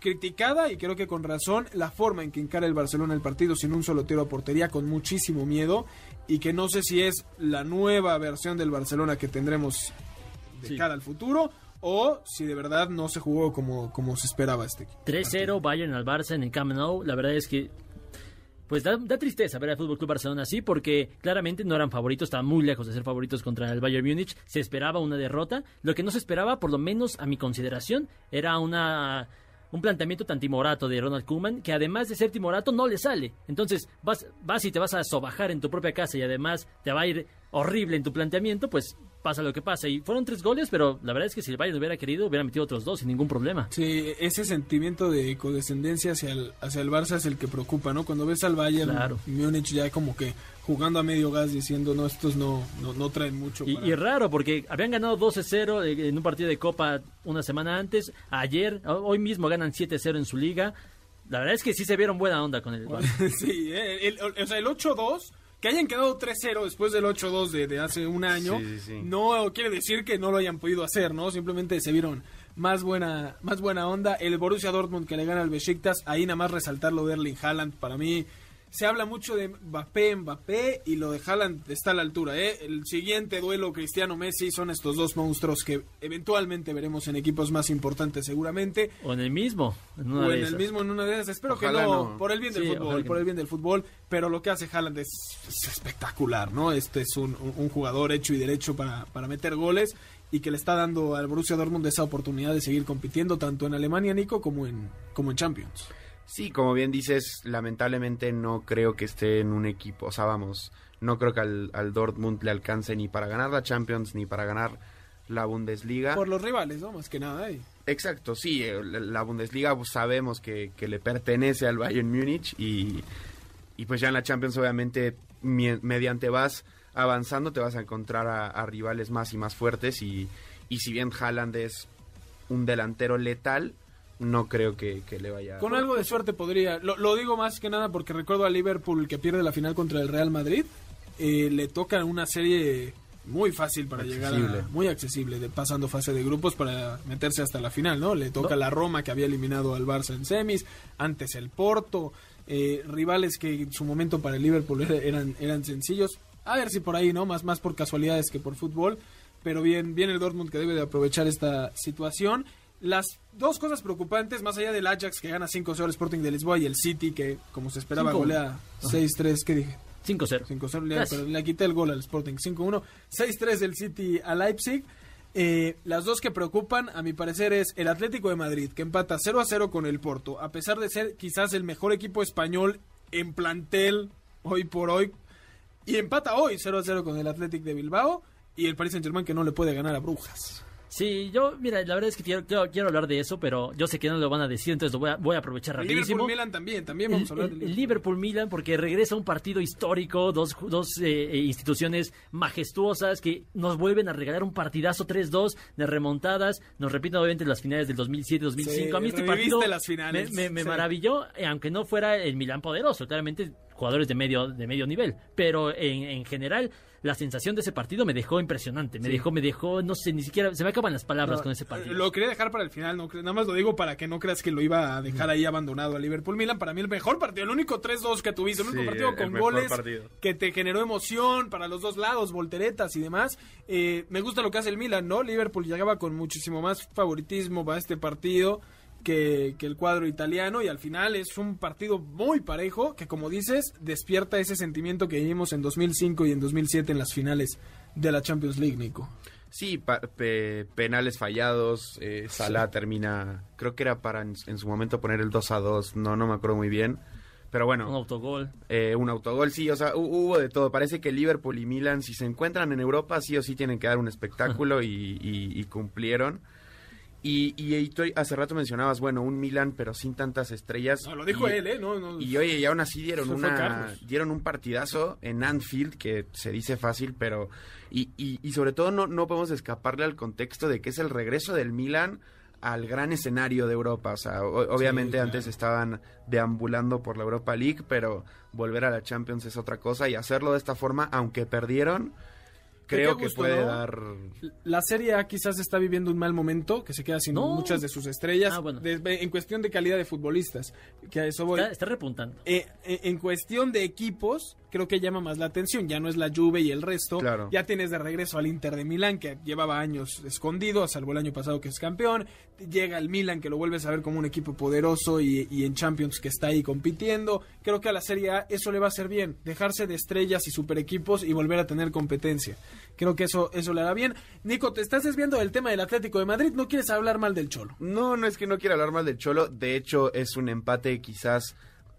criticada y creo que con razón la forma en que encara el Barcelona el partido sin un solo tiro a portería con muchísimo miedo y que no sé si es la nueva versión del Barcelona que tendremos de cara al futuro o si de verdad no se jugó como, como se esperaba este 3-0 Bayern al Barça en el Camp Nou, la verdad es que pues da, da tristeza ver al Fútbol Club Barcelona así, porque claramente no eran favoritos, estaban muy lejos de ser favoritos contra el Bayern Múnich. Se esperaba una derrota. Lo que no se esperaba, por lo menos a mi consideración, era una un planteamiento tan timorato de Ronald Koeman que además de ser timorato no le sale. Entonces vas, vas y te vas a sobajar en tu propia casa y además te va a ir horrible en tu planteamiento, pues pasa lo que pasa. Y fueron tres goles, pero la verdad es que si el Bayern hubiera querido, hubiera metido otros dos sin ningún problema. Sí, ese sentimiento de codescendencia hacia el, hacia el Barça es el que preocupa, ¿no? Cuando ves al Bayern, Claro. Múnich ya como que jugando a medio gas diciendo, no, estos no, no, no traen mucho. Y, para-". y raro, porque habían ganado 12-0 en un partido de Copa una semana antes. Ayer, hoy mismo ganan 7-0 en su liga. La verdad es que sí se vieron buena onda con el Barça. sí, eh, el, el- o sea, el 8-2, que hayan quedado 3-0 después del 8-2 de, de hace un año, Sí, sí, sí. no quiere decir que no lo hayan podido hacer, ¿no? Simplemente se vieron más buena, más buena onda. El Borussia Dortmund que le gana al Besiktas, ahí nada más resaltar lo de Erling Haaland, para mí... Se habla mucho de Mbappé, Mbappé y lo de Haaland está a la altura. ¿eh? El siguiente duelo Cristiano-Messi son estos dos monstruos que eventualmente veremos en equipos más importantes seguramente. O en el mismo. En una O de en el mismo en una de esas. Espero Ojalá que no, no. por el bien del Sí, fútbol, por no. el bien del fútbol. Pero lo que hace Haaland es, es espectacular, ¿no? Este es un, un- un jugador hecho y derecho para, para meter goles y que le está dando al Borussia Dortmund esa oportunidad de seguir compitiendo tanto en Alemania, Nico, como en, como en Champions. Sí, como bien dices, lamentablemente no creo que esté en un equipo, o sea, vamos, no creo que al, al Dortmund le alcance ni para ganar la Champions ni para ganar la Bundesliga. Por los rivales, ¿no? Más que nada. ¿eh? Exacto, sí, eh, la Bundesliga pues, sabemos que, que le pertenece al Bayern Múnich y, y pues ya en la Champions obviamente mediante vas avanzando te vas a encontrar a, a rivales más y más fuertes y, y si bien Haaland es un delantero letal, no creo que, que le vaya Con algo de suerte podría. Lo, lo digo más que nada porque recuerdo a Liverpool que pierde la final contra el Real Madrid. Eh, le toca una serie muy fácil para llegar a. Muy accesible, de, pasando fase de grupos para meterse hasta la final, ¿no? Le toca la Roma que había eliminado al Barça en semis. Antes el Porto. eh, rivales que en su momento para el Liverpool era- eran, eran sencillos. A ver si por ahí, ¿no? Más, más por casualidades que por fútbol. Pero bien, bien el Dortmund que debe de aprovechar esta situación. Las dos cosas preocupantes, más allá del Ajax que gana 5-0 al Sporting de Lisboa y el City que, como se esperaba, Cinco. golea 6-3, ¿qué dije? 5-0. 5-0, le, pero le quité el gol al Sporting 5-1. 6-3 del City a Leipzig. Eh, las dos que preocupan, a mi parecer, es el Atlético de Madrid, que empata 0-0 con el Porto, a pesar de ser quizás el mejor equipo español en plantel hoy por hoy. Y empata hoy 0-0 con el Atlético de Bilbao y el Paris Saint-Germain que no le puede ganar a Brujas. Sí, yo, mira, la verdad es que quiero, quiero, quiero hablar de eso, pero yo sé que no lo van a decir, entonces lo voy a, voy a aprovechar rapidísimo. Liverpool-Milan también, también vamos a hablar el Liverpool-Milan porque regresa un partido histórico, dos, dos eh, eh, instituciones majestuosas que nos vuelven a regalar un partidazo 3-2 de remontadas. Nos repiten obviamente las finales del 2007-2005. Sí, a mí este partido las finales, me, me- me sí. maravilló, eh, aunque no fuera el Milan poderoso, claramente jugadores de medio, de medio nivel. Pero en, en general, la sensación de ese partido me dejó impresionante. Me dejó, me dejó, no sé, ni siquiera, se me acaban las palabras No, con ese partido. Lo quería dejar para el final, no, nada más lo digo para que no creas que lo iba a dejar ahí abandonado a Liverpool Milan. Para mí el mejor partido, el único 3-2 que tuviste, el único Sí, partido con goles partido. que te generó emoción para los dos lados, volteretas y demás. Eh, me gusta lo que hace el Milan, ¿no? Liverpool llegaba con muchísimo más favoritismo para este partido. Que, que el cuadro italiano y al final es un partido muy parejo que como dices despierta ese sentimiento que vivimos en 2005 y en 2007 en las finales de la Champions League, Nico. Sí, pa- pe- penales fallados, eh, Salah termina, creo que era para en, en su momento poner el 2 a 2, no, no me acuerdo muy bien, pero bueno. Un autogol. Eh, un autogol, sí, o sea, hu- hubo de todo. Parece que Liverpool y Milan, si se encuentran en Europa, sí o sí tienen que dar un espectáculo y, y- y cumplieron. Y, y, y tú hace rato mencionabas, bueno, un Milan, pero sin tantas estrellas. No, lo dijo Y- él, ¿eh? No, no, Y oye, y aún así dieron una dieron un partidazo en Anfield que se dice fácil, pero y, y, y sobre todo no, no podemos escaparle al contexto de que es el regreso del Milan al gran escenario de Europa. O sea, o- obviamente claro. antes estaban deambulando por la Europa League, pero volver a la Champions es otra cosa y hacerlo de esta forma, aunque perdieron, creo que puede ¿no? dar La Serie A quizás está viviendo un mal momento, que se queda sin No. muchas de sus estrellas, Ah, bueno. de- en cuestión de calidad de futbolistas, que a eso voy. Está, está repuntando. Eh, eh, en cuestión de equipos, creo que llama más la atención. Ya no es la Juve y el resto. Claro. Ya tienes de regreso al Inter de Milán, que llevaba años escondido, salvo el año pasado que es campeón. Llega el Milan, que lo vuelves a ver como un equipo poderoso y, y en Champions que está ahí compitiendo. Creo que a la Serie A eso le va a hacer bien. Dejarse de estrellas y super equipos y volver a tener competencia. Creo que eso, eso le hará bien. Nico, te estás desviando del tema del Atlético de Madrid. No quieres hablar mal del Cholo. No, no es que no quiera hablar mal del Cholo. De hecho, es un empate quizás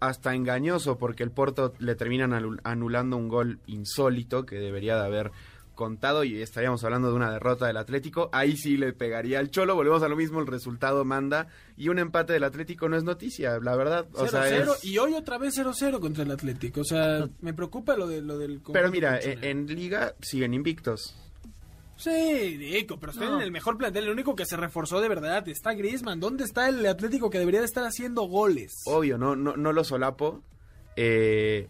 hasta engañoso porque el Porto le terminan anulando un gol insólito que debería de haber contado y estaríamos hablando de una derrota del Atlético. Ahí sí le pegaría al Cholo. Volvemos a lo mismo, el resultado manda y un empate del Atlético no es noticia, la verdad. O sea, 0-0 es- y hoy otra vez 0-0 contra el Atlético. O sea, me preocupa lo, de, lo del... Pero mira, en liga siguen invictos. Sí, Nico, pero están No. en el mejor plantel. El único que se reforzó de verdad está Griezmann. ¿Dónde está el Atlético que debería de estar haciendo goles? Obvio, no, no, no lo solapo. Eh,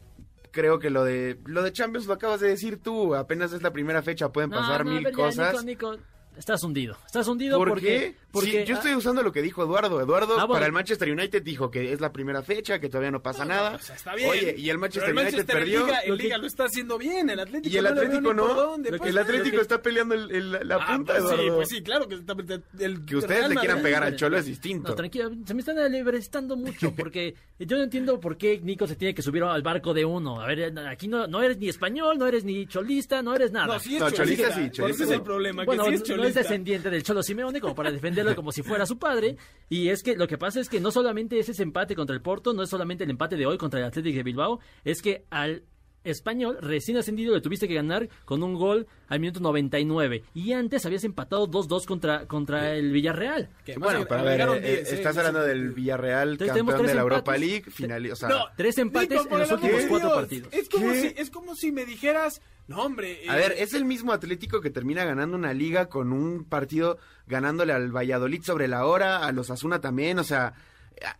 creo que lo de lo de Champions lo acabas de decir tú. Apenas es la primera fecha, pueden No, pasar no, mil ya, cosas. Nico, Nico, estás hundido. Estás hundido ¿Por porque, qué? porque Sí, yo ah, estoy usando lo que dijo Eduardo. Eduardo Ah, bueno. para el Manchester United dijo que es la primera fecha, que todavía no pasa nada. O sea, está bien. Oye, y el Manchester el United Manchester en perdió. Liga, que- Liga lo está haciendo bien. El Atlético Y el Atlético no. dónde, pues. el Atlético que- está peleando el- el- la Ah, punta, pues sí, Eduardo. pues sí, claro que está el Que ustedes Real le quieran Madrid- pegar al Cholo es distinto. No, tranquilo, se me están alebrestando mucho porque yo no entiendo por qué Nico se tiene que subir al barco de uno. A ver, aquí no, no eres ni español, no eres ni cholista, no eres nada. No, sí es No, cholista. cholista sí, cholista ese es sí. el problema, que sí es no es descendiente del Cholo Simeone como para defenderlo como si fuera su padre. Y es que lo que pasa es que no solamente es ese empate contra el Porto, no es solamente el empate de hoy contra el Atlético de Bilbao, es que al español recién ascendido le tuviste que ganar con un gol al minuto 99. Y antes habías empatado 2-2 contra, contra el Villarreal. Que Bueno, pero a ver, eh, 10, eh, estás sé hablando qué. del Villarreal, Entonces, campeón de tres la Europa empates. League, final, o sea, No, Tres empates Nico, en los últimos de cuatro Dios, partidos. Es como, ¿Qué? si, es como si me dijeras, no hombre. A eh, ver, es el mismo Atlético que termina ganando una liga con un partido ganándole al Valladolid sobre la hora, a los Asuna también, o sea, a-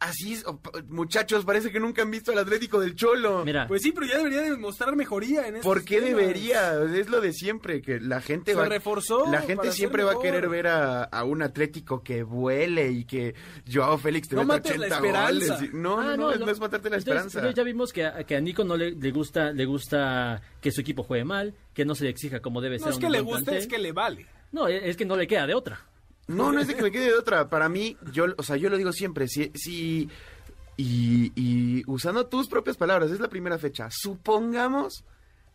así es, muchachos, parece que nunca han visto al Atlético del Cholo. Mira, Pues sí, pero ya debería de mostrar mejoría en ¿Por qué temas. debería? Es lo de siempre, que la gente Se va... reforzó La gente siempre va a querer ver a, a un Atlético que vuele y que Joao Félix te No meta mates la 80 esperanza. goles. y- No, Ah, no, no, es- no es matarte la Entonces, esperanza. ya vimos que a, que a Nico no le, le gusta le gusta que su equipo juegue mal, que no se le exija como debe No ser. es un que le guste, plantel. es que le vale. No, es es que no le queda de otra. No, no es de que me quede de otra. Para mí, yo, o sea, yo lo digo siempre, si, si y, usando tus propias palabras, es la primera fecha. Supongamos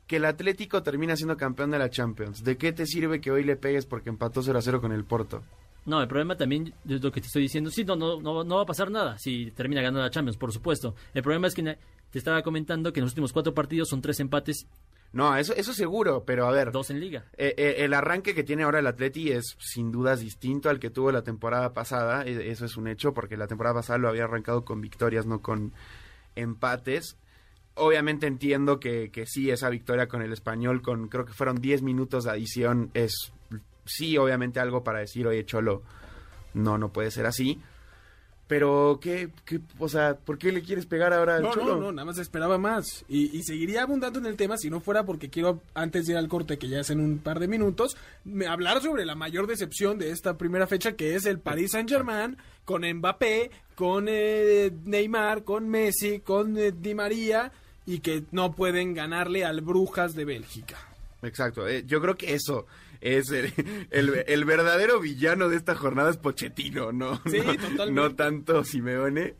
que el Atlético termina siendo campeón de la Champions. ¿De qué te sirve que hoy le pegues porque empató 0 a 0 con el Porto? No, el problema también es lo que te estoy diciendo. Sí, no, no, no, no va a pasar nada si termina ganando la Champions, por supuesto. El problema es que te estaba comentando que en los últimos cuatro partidos son tres empates, No, eso, eso seguro, pero a ver. dos en liga. Eh, eh, el arranque que tiene ahora el Atleti es sin dudas distinto al que tuvo la temporada pasada. E- Eso es un hecho, porque la temporada pasada lo había arrancado con victorias, no con empates. Obviamente entiendo que, que sí, esa victoria con el español, con creo que fueron 10 minutos de adición, es sí, obviamente algo para decir, oye, Cholo, no, no puede ser así. Pero, ¿qué, qué, o sea, ¿por qué le quieres pegar ahora al No, Cholo? no, no, nada más esperaba más. Y, y seguiría abundando en el tema si no fuera porque quiero, antes de ir al corte, que ya es en un par de minutos, me- hablar sobre la mayor decepción de esta primera fecha, que es el Paris Saint-Germain, con Mbappé, con eh, Neymar, con Messi, con eh, Di María, y que no pueden ganarle al Brujas de Bélgica. Exacto, eh, yo creo que eso es el, el- el verdadero villano de esta jornada es Pochettino, ¿no? Sí, no, totalmente. no tanto Simeone.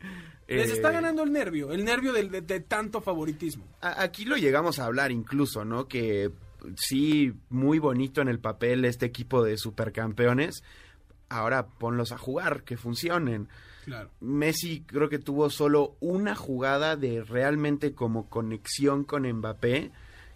Les Eh, está ganando el nervio, el nervio de, de tanto favoritismo. a- Aquí lo llegamos a hablar incluso, ¿no? Que sí, muy bonito en el papel este equipo de supercampeones. Ahora ponlos a jugar, que funcionen. Claro. Messi creo que tuvo solo una jugada de realmente como conexión con Mbappé,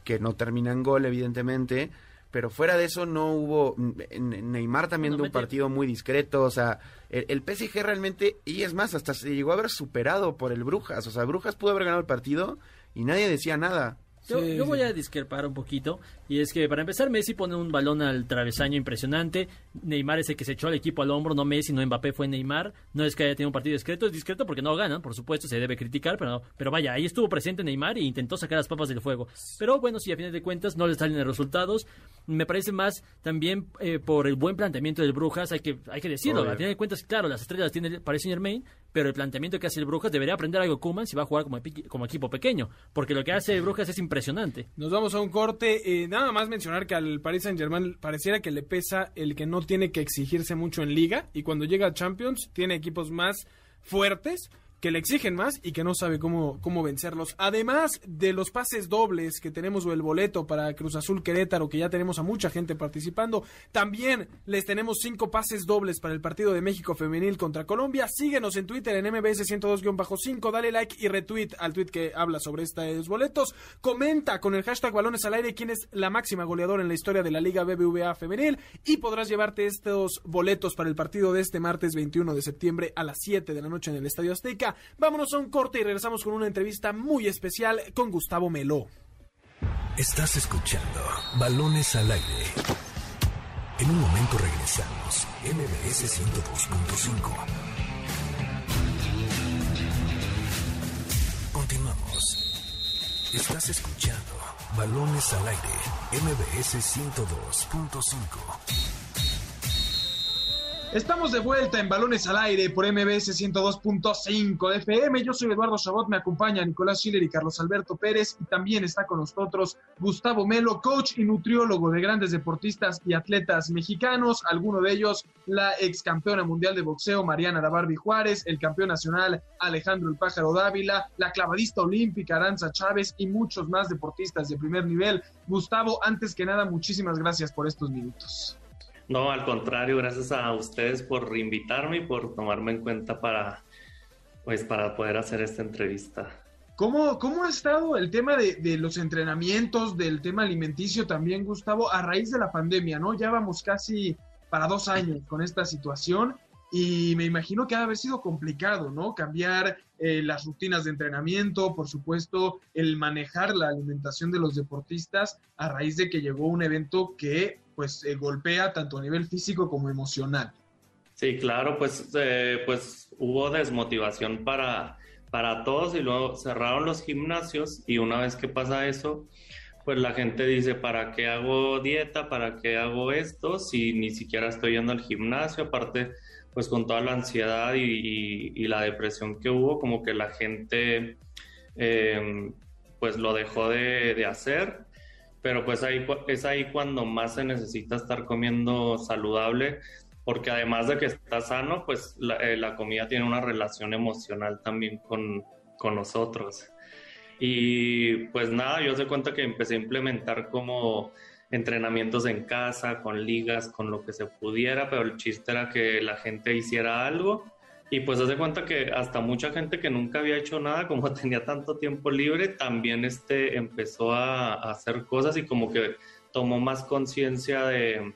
que no termina en gol, evidentemente. Pero fuera de eso no hubo... N- Neymar también de un partido muy discreto, o sea, el, el PSG realmente, y es más, hasta se llegó a haber superado por el Brujas, o sea, Brujas pudo haber ganado el partido y nadie decía nada. Yo, Sí, yo voy sí. a discrepar un poquito. Y es que para empezar, Messi pone un balón al travesaño impresionante. Neymar es el que se echó al equipo al hombro, no Messi, no Mbappé, fue Neymar. No es que haya tenido un partido discreto, es discreto porque no ganan, por supuesto, se debe criticar, pero, pero vaya, ahí estuvo presente Neymar e intentó sacar las papas del fuego. Pero bueno, si a final de cuentas no le salen los resultados, me parece más también eh, por el buen planteamiento del Brujas, hay que, hay que decirlo. Obvio. A final de cuentas, claro, las estrellas las tiene Paris Saint Germain, pero el planteamiento que hace el Brujas debería aprender algo Kuman si va a jugar como, equipo pequeño. Porque lo que hace el Brujas es impresionante impresionante. Nos vamos a un corte. Eh, nada más mencionar que al Paris Saint Germain pareciera que le pesa el que no tiene que exigirse mucho en liga y cuando llega a Champions tiene equipos más fuertes que le exigen más y que no sabe cómo, cómo vencerlos. Además de los pases dobles que tenemos o el boleto para Cruz Azul Querétaro, que ya tenemos a mucha gente participando, también les tenemos cinco pases dobles para el partido de México Femenil contra Colombia. Síguenos en Twitter en MBS 102-5, dale like y retweet al tweet que habla sobre estos boletos. Comenta con el hashtag balones al aire quién es la máxima goleadora en la historia de la Liga BBVA Femenil y podrás llevarte estos boletos para el partido de este martes 21 de septiembre a las 7 de la noche en el Estadio Azteca. Vámonos a un corte y regresamos con una entrevista muy especial con Gustavo Meló. Estás escuchando Balones al aire. En un momento regresamos. MBS 102.5. Continuamos. Estás escuchando Balones al aire. MBS 102.5. Estamos de vuelta en Balones al Aire por MBS 102.5 de FM. Yo soy Eduardo Chabot, me acompaña Nicolás Schiller y Carlos Alberto Pérez y también está con nosotros Gustavo Melo, coach y nutriólogo de grandes deportistas y atletas mexicanos, alguno de ellos la ex campeona mundial de boxeo Mariana La Juárez, el campeón nacional Alejandro El Pájaro Dávila, la clavadista olímpica Aranza Chávez y muchos más deportistas de primer nivel. Gustavo, antes que nada, muchísimas gracias por estos minutos. No, al contrario, gracias a ustedes por invitarme y por tomarme en cuenta para, pues, para poder hacer esta entrevista. ¿Cómo, cómo ha estado el tema de, los entrenamientos, del tema alimenticio también, Gustavo, a raíz de la pandemia, ¿no? Ya vamos casi para dos años con esta situación y me imagino que ha haber sido complicado, ¿no? Cambiar eh, las rutinas de entrenamiento, por supuesto, el manejar la alimentación de los deportistas a raíz de que llegó un evento que pues eh, golpea tanto a nivel físico como emocional. Sí, claro, pues, eh, pues hubo desmotivación para, para todos y luego cerraron los gimnasios y una vez que pasa eso, pues la gente dice, ¿para qué hago dieta? ¿Para qué hago esto? Si ni siquiera estoy yendo al gimnasio, aparte, pues con toda la ansiedad y, y, la depresión que hubo, como que la gente eh, pues lo dejó de, de hacer pero pues ahí es ahí cuando más se necesita estar comiendo saludable, porque además de que está sano, pues la, eh, la comida tiene una relación emocional también con, con, nosotros. Y pues nada, yo se cuenta que empecé a implementar como entrenamientos en casa, con ligas, con lo que se pudiera, pero el chiste era que la gente hiciera algo y pues hace cuenta que hasta mucha gente que nunca había hecho nada, como tenía tanto tiempo libre, también este, empezó a, a hacer cosas y como que tomó más conciencia de,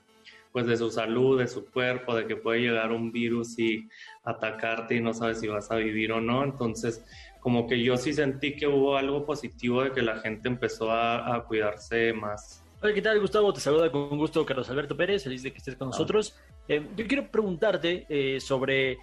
pues de su salud, de su cuerpo, de que puede llegar un virus y atacarte y no sabes si vas a vivir o no. Entonces, como que yo sí sentí que hubo algo positivo de que la gente empezó a, a cuidarse más. Hola, ¿qué tal, Gustavo? Te saluda con gusto Carlos Alberto Pérez, feliz de que estés con nosotros. Eh, yo quiero preguntarte eh, sobre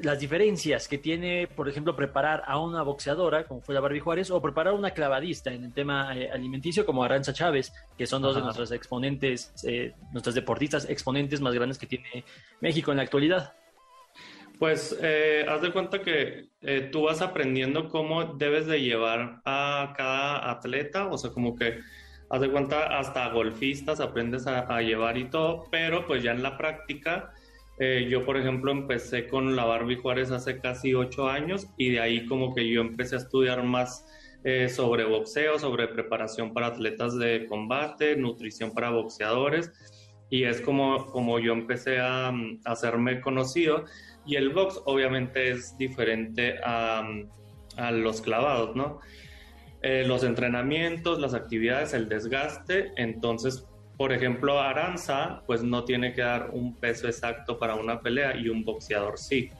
las diferencias que tiene, por ejemplo, preparar a una boxeadora, como fue la Barbie Juárez, o preparar a una clavadista en el tema eh, alimenticio, como Aranza Chávez, que son dos Ajá. de nuestras exponentes, eh, nuestras deportistas exponentes más grandes que tiene México en la actualidad. Pues eh, haz de cuenta que eh, tú vas aprendiendo cómo debes de llevar a cada atleta, o sea, como que haz de cuenta hasta golfistas aprendes a, a llevar y todo, pero pues ya en la práctica eh, yo, por ejemplo, empecé con la Barbie Juárez hace casi ocho años y de ahí como que yo empecé a estudiar más eh, sobre boxeo, sobre preparación para atletas de combate, nutrición para boxeadores. Y es como, como yo empecé a, a hacerme conocido. Y el box obviamente es diferente a, a los clavados, ¿no? Eh, los entrenamientos, las actividades, el desgaste, entonces por ejemplo, Aranza, pues no tiene que dar un peso exacto para una pelea y un boxeador sí.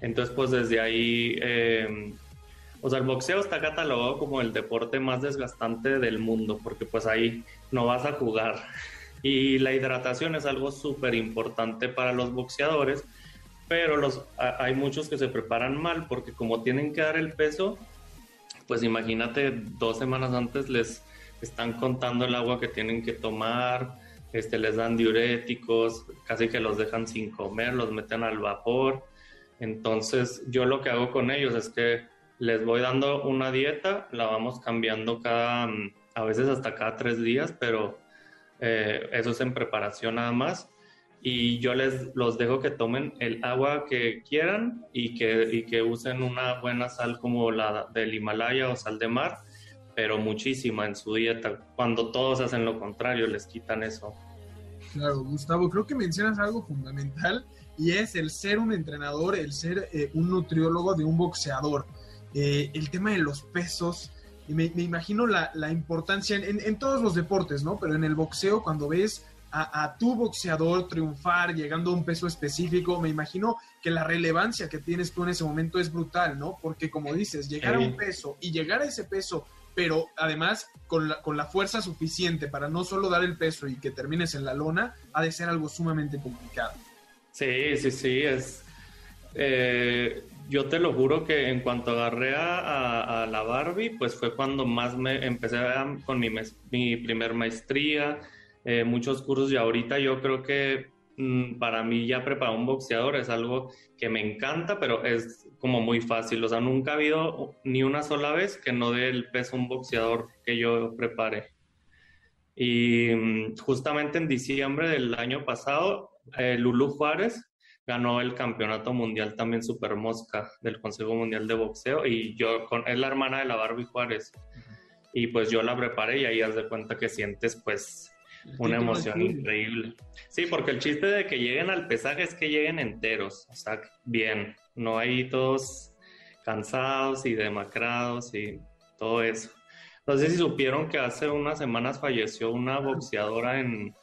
Entonces, pues desde ahí, eh, o sea, el boxeo está catalogado como el deporte más desgastante del mundo, porque pues ahí no vas a jugar. Y la hidratación es algo súper importante para los boxeadores, pero los, hay muchos que se preparan mal, porque como tienen que dar el peso, pues imagínate, dos semanas antes les están contando el agua que tienen que tomar, este, les dan diuréticos, casi que los dejan sin comer, los meten al vapor. Entonces yo lo que hago con ellos es que les voy dando una dieta, la vamos cambiando cada, a veces hasta cada tres días, pero eh, eso es en preparación nada más. Y yo les los dejo que tomen el agua que quieran y que, y que usen una buena sal como la del Himalaya o sal de mar, pero muchísima en su dieta. Cuando todos hacen lo contrario, les quitan eso. Claro, Gustavo, creo que mencionas algo fundamental y es el ser un entrenador, el ser eh, un nutriólogo de un boxeador. Eh, el tema de los pesos, y me, imagino la, importancia en, todos los deportes, ¿no? Pero en el boxeo, cuando ves a, tu boxeador triunfar llegando a un peso específico, me imagino que la relevancia que tienes tú en ese momento es brutal, ¿no? Porque como dices, llegar a un peso y llegar a ese peso, pero además con la, con la fuerza suficiente para no solo dar el peso y que termines en la lona, ha de ser algo sumamente complicado. Sí, sí, sí, es... Eh, yo te lo juro que en cuanto agarré a, la Barbie, pues fue cuando más me empecé con mi, mi primer maestría, eh, muchos cursos y ahorita yo creo que para mí ya preparar un boxeador es algo que me encanta, pero es como muy fácil. O sea, nunca ha habido ni una sola vez que no dé el peso a un boxeador que yo prepare. Y mm, justamente en diciembre del año pasado, eh, Lulu Juárez ganó el campeonato mundial también Super Mosca del Consejo Mundial de Boxeo y yo con, es la hermana de la Barbie Juárez y pues yo la preparé y ahí haz de cuenta que sientes pues una emoción increíble. Sí, porque el chiste de que lleguen al pesaje es que lleguen enteros, o sea, bien, no hay todos cansados y demacrados y todo eso. No sé si supieron que hace unas semanas falleció una boxeadora en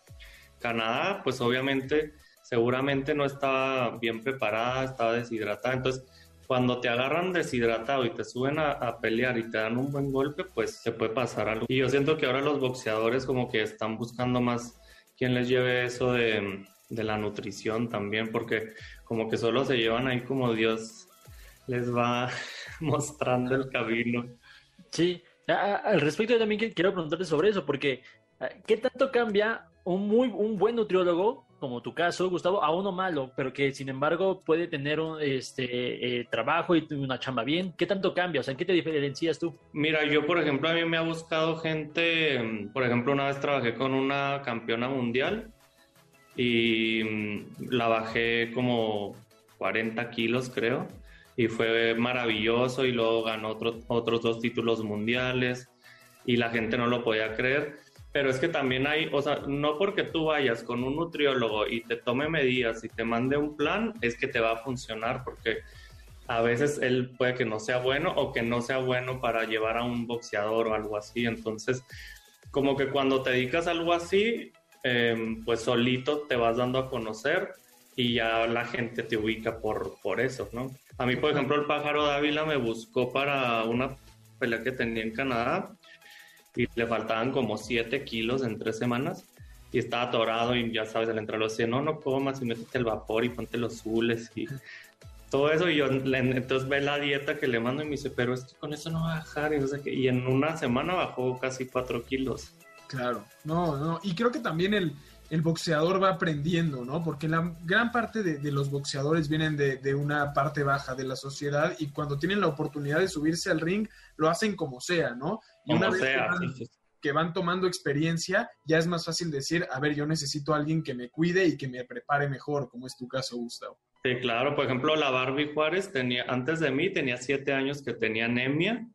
Canadá, pues obviamente seguramente no estaba bien preparada, estaba deshidratada. Entonces, cuando te agarran deshidratado y te suben a, pelear y te dan un buen golpe, pues se puede pasar algo. Y yo siento que ahora los boxeadores como que están buscando más quien les lleve eso de, de la nutrición también, porque como que solo se llevan ahí como Dios les va mostrando el camino. Sí, al respecto yo también quiero preguntarte sobre eso, porque ¿qué tanto cambia un muy un buen nutriólogo como tu caso, Gustavo, a uno malo, pero que sin embargo puede tener un este, eh, trabajo y una chamba bien. ¿Qué tanto cambia? O sea, ¿en qué te diferencias tú? Mira, yo, por ejemplo, a mí me ha buscado gente, mm, por ejemplo, una vez trabajé con una campeona mundial y mm, la bajé como 40 kilos, creo, y fue maravilloso y luego ganó otros dos títulos mundiales y la gente no lo podía creer pero es que también hay, o sea, no porque tú vayas con un nutriólogo y te tome medidas y te mande un plan, es que te va a funcionar, porque a veces él puede que no sea bueno o que no sea bueno para llevar a un boxeador o algo así. Entonces, como que cuando te dedicas a algo así, em, pues solito te vas dando a conocer y ya la gente te ubica por, por eso, ¿no? A mí, por ejemplo, el pájaro Dávila me buscó para una pelea que tenía en Canadá y le faltaban como 7 kilos en tres semanas y estaba atorado y ya sabes, al entrar lo decía, no, no comas y métete el vapor y ponte los zules y todo eso y yo entonces ve la dieta que le mando y me dice, pero con eso no va a bajar y, no sé y en una semana bajó casi 4 kilos. Claro, no, no, y creo que también el, el boxeador va aprendiendo, ¿no? Porque la gran parte de, los boxeadores vienen de, de, una parte baja de la sociedad y cuando tienen la oportunidad de subirse al ring, lo hacen como sea, ¿no? Y una vez que, van, tomando experiencia, ya es más fácil decir, a ver, yo necesito a alguien que me cuide y que me prepare mejor, como es tu caso, Gustavo. Sí, claro, por ejemplo, la Barbie Juárez tenía, antes de mí tenía siete años que tenía anemia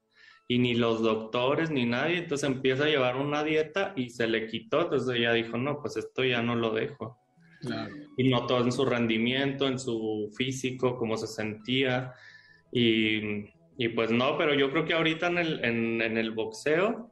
y ni los doctores ni nadie, entonces empieza a llevar una dieta y se le quitó, entonces ella dijo, no, pues esto ya no lo dejo. Claro. Y notó en su rendimiento, en su físico, cómo se sentía y y pues no, pero yo creo que ahorita en el, en, el boxeo,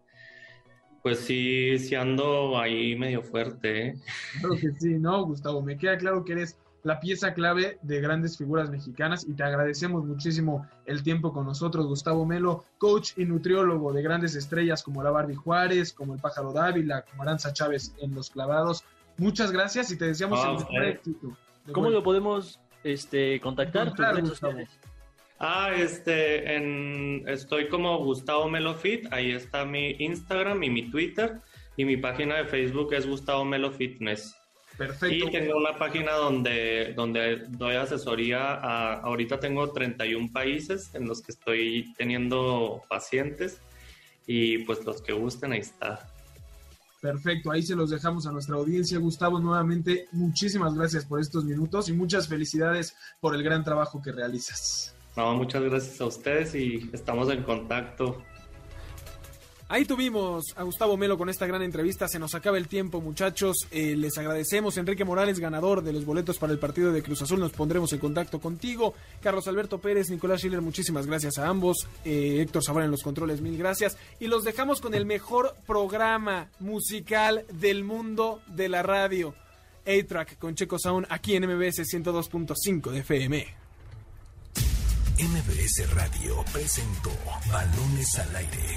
pues sí, sí ando ahí medio fuerte. ¿eh? Claro que sí, no, Gustavo, me queda claro que eres la pieza clave de grandes figuras mexicanas y te agradecemos muchísimo el tiempo con nosotros, Gustavo Melo, coach y nutriólogo de grandes estrellas como la Barbie Juárez, como el Pájaro Dávila, como Aranza Chávez en Los Clavados. Muchas gracias y te deseamos el mejor éxito. ¿Cómo lo podemos este, contactar? Ah, este, en, estoy como Gustavo Melofit, ahí está mi Instagram y mi Twitter, y mi página de Facebook es Gustavo Melo Fitness. Perfecto. Y tengo una página donde, donde doy asesoría a, ahorita tengo 31 países en los que estoy teniendo pacientes y pues los que gusten, ahí está. Perfecto, ahí se los dejamos a nuestra audiencia. Gustavo, nuevamente, muchísimas gracias por estos minutos y muchas felicidades por el gran trabajo que realizas. No, muchas gracias a ustedes y estamos en contacto. Ahí tuvimos a Gustavo Melo con esta gran entrevista. Se nos acaba el tiempo, muchachos. Eh, les agradecemos. Enrique Morales, ganador de los boletos para el partido de Cruz Azul. Nos pondremos en contacto contigo. Carlos Alberto Pérez, Nicolás Schiller, muchísimas gracias a ambos. Eh, Héctor Sabana en los controles, mil gracias. Y los dejamos con el mejor programa musical del mundo de la radio. A-Track con Checo Sound aquí en MBS 102.5 de FM. MBS Radio presentó Balones al Aire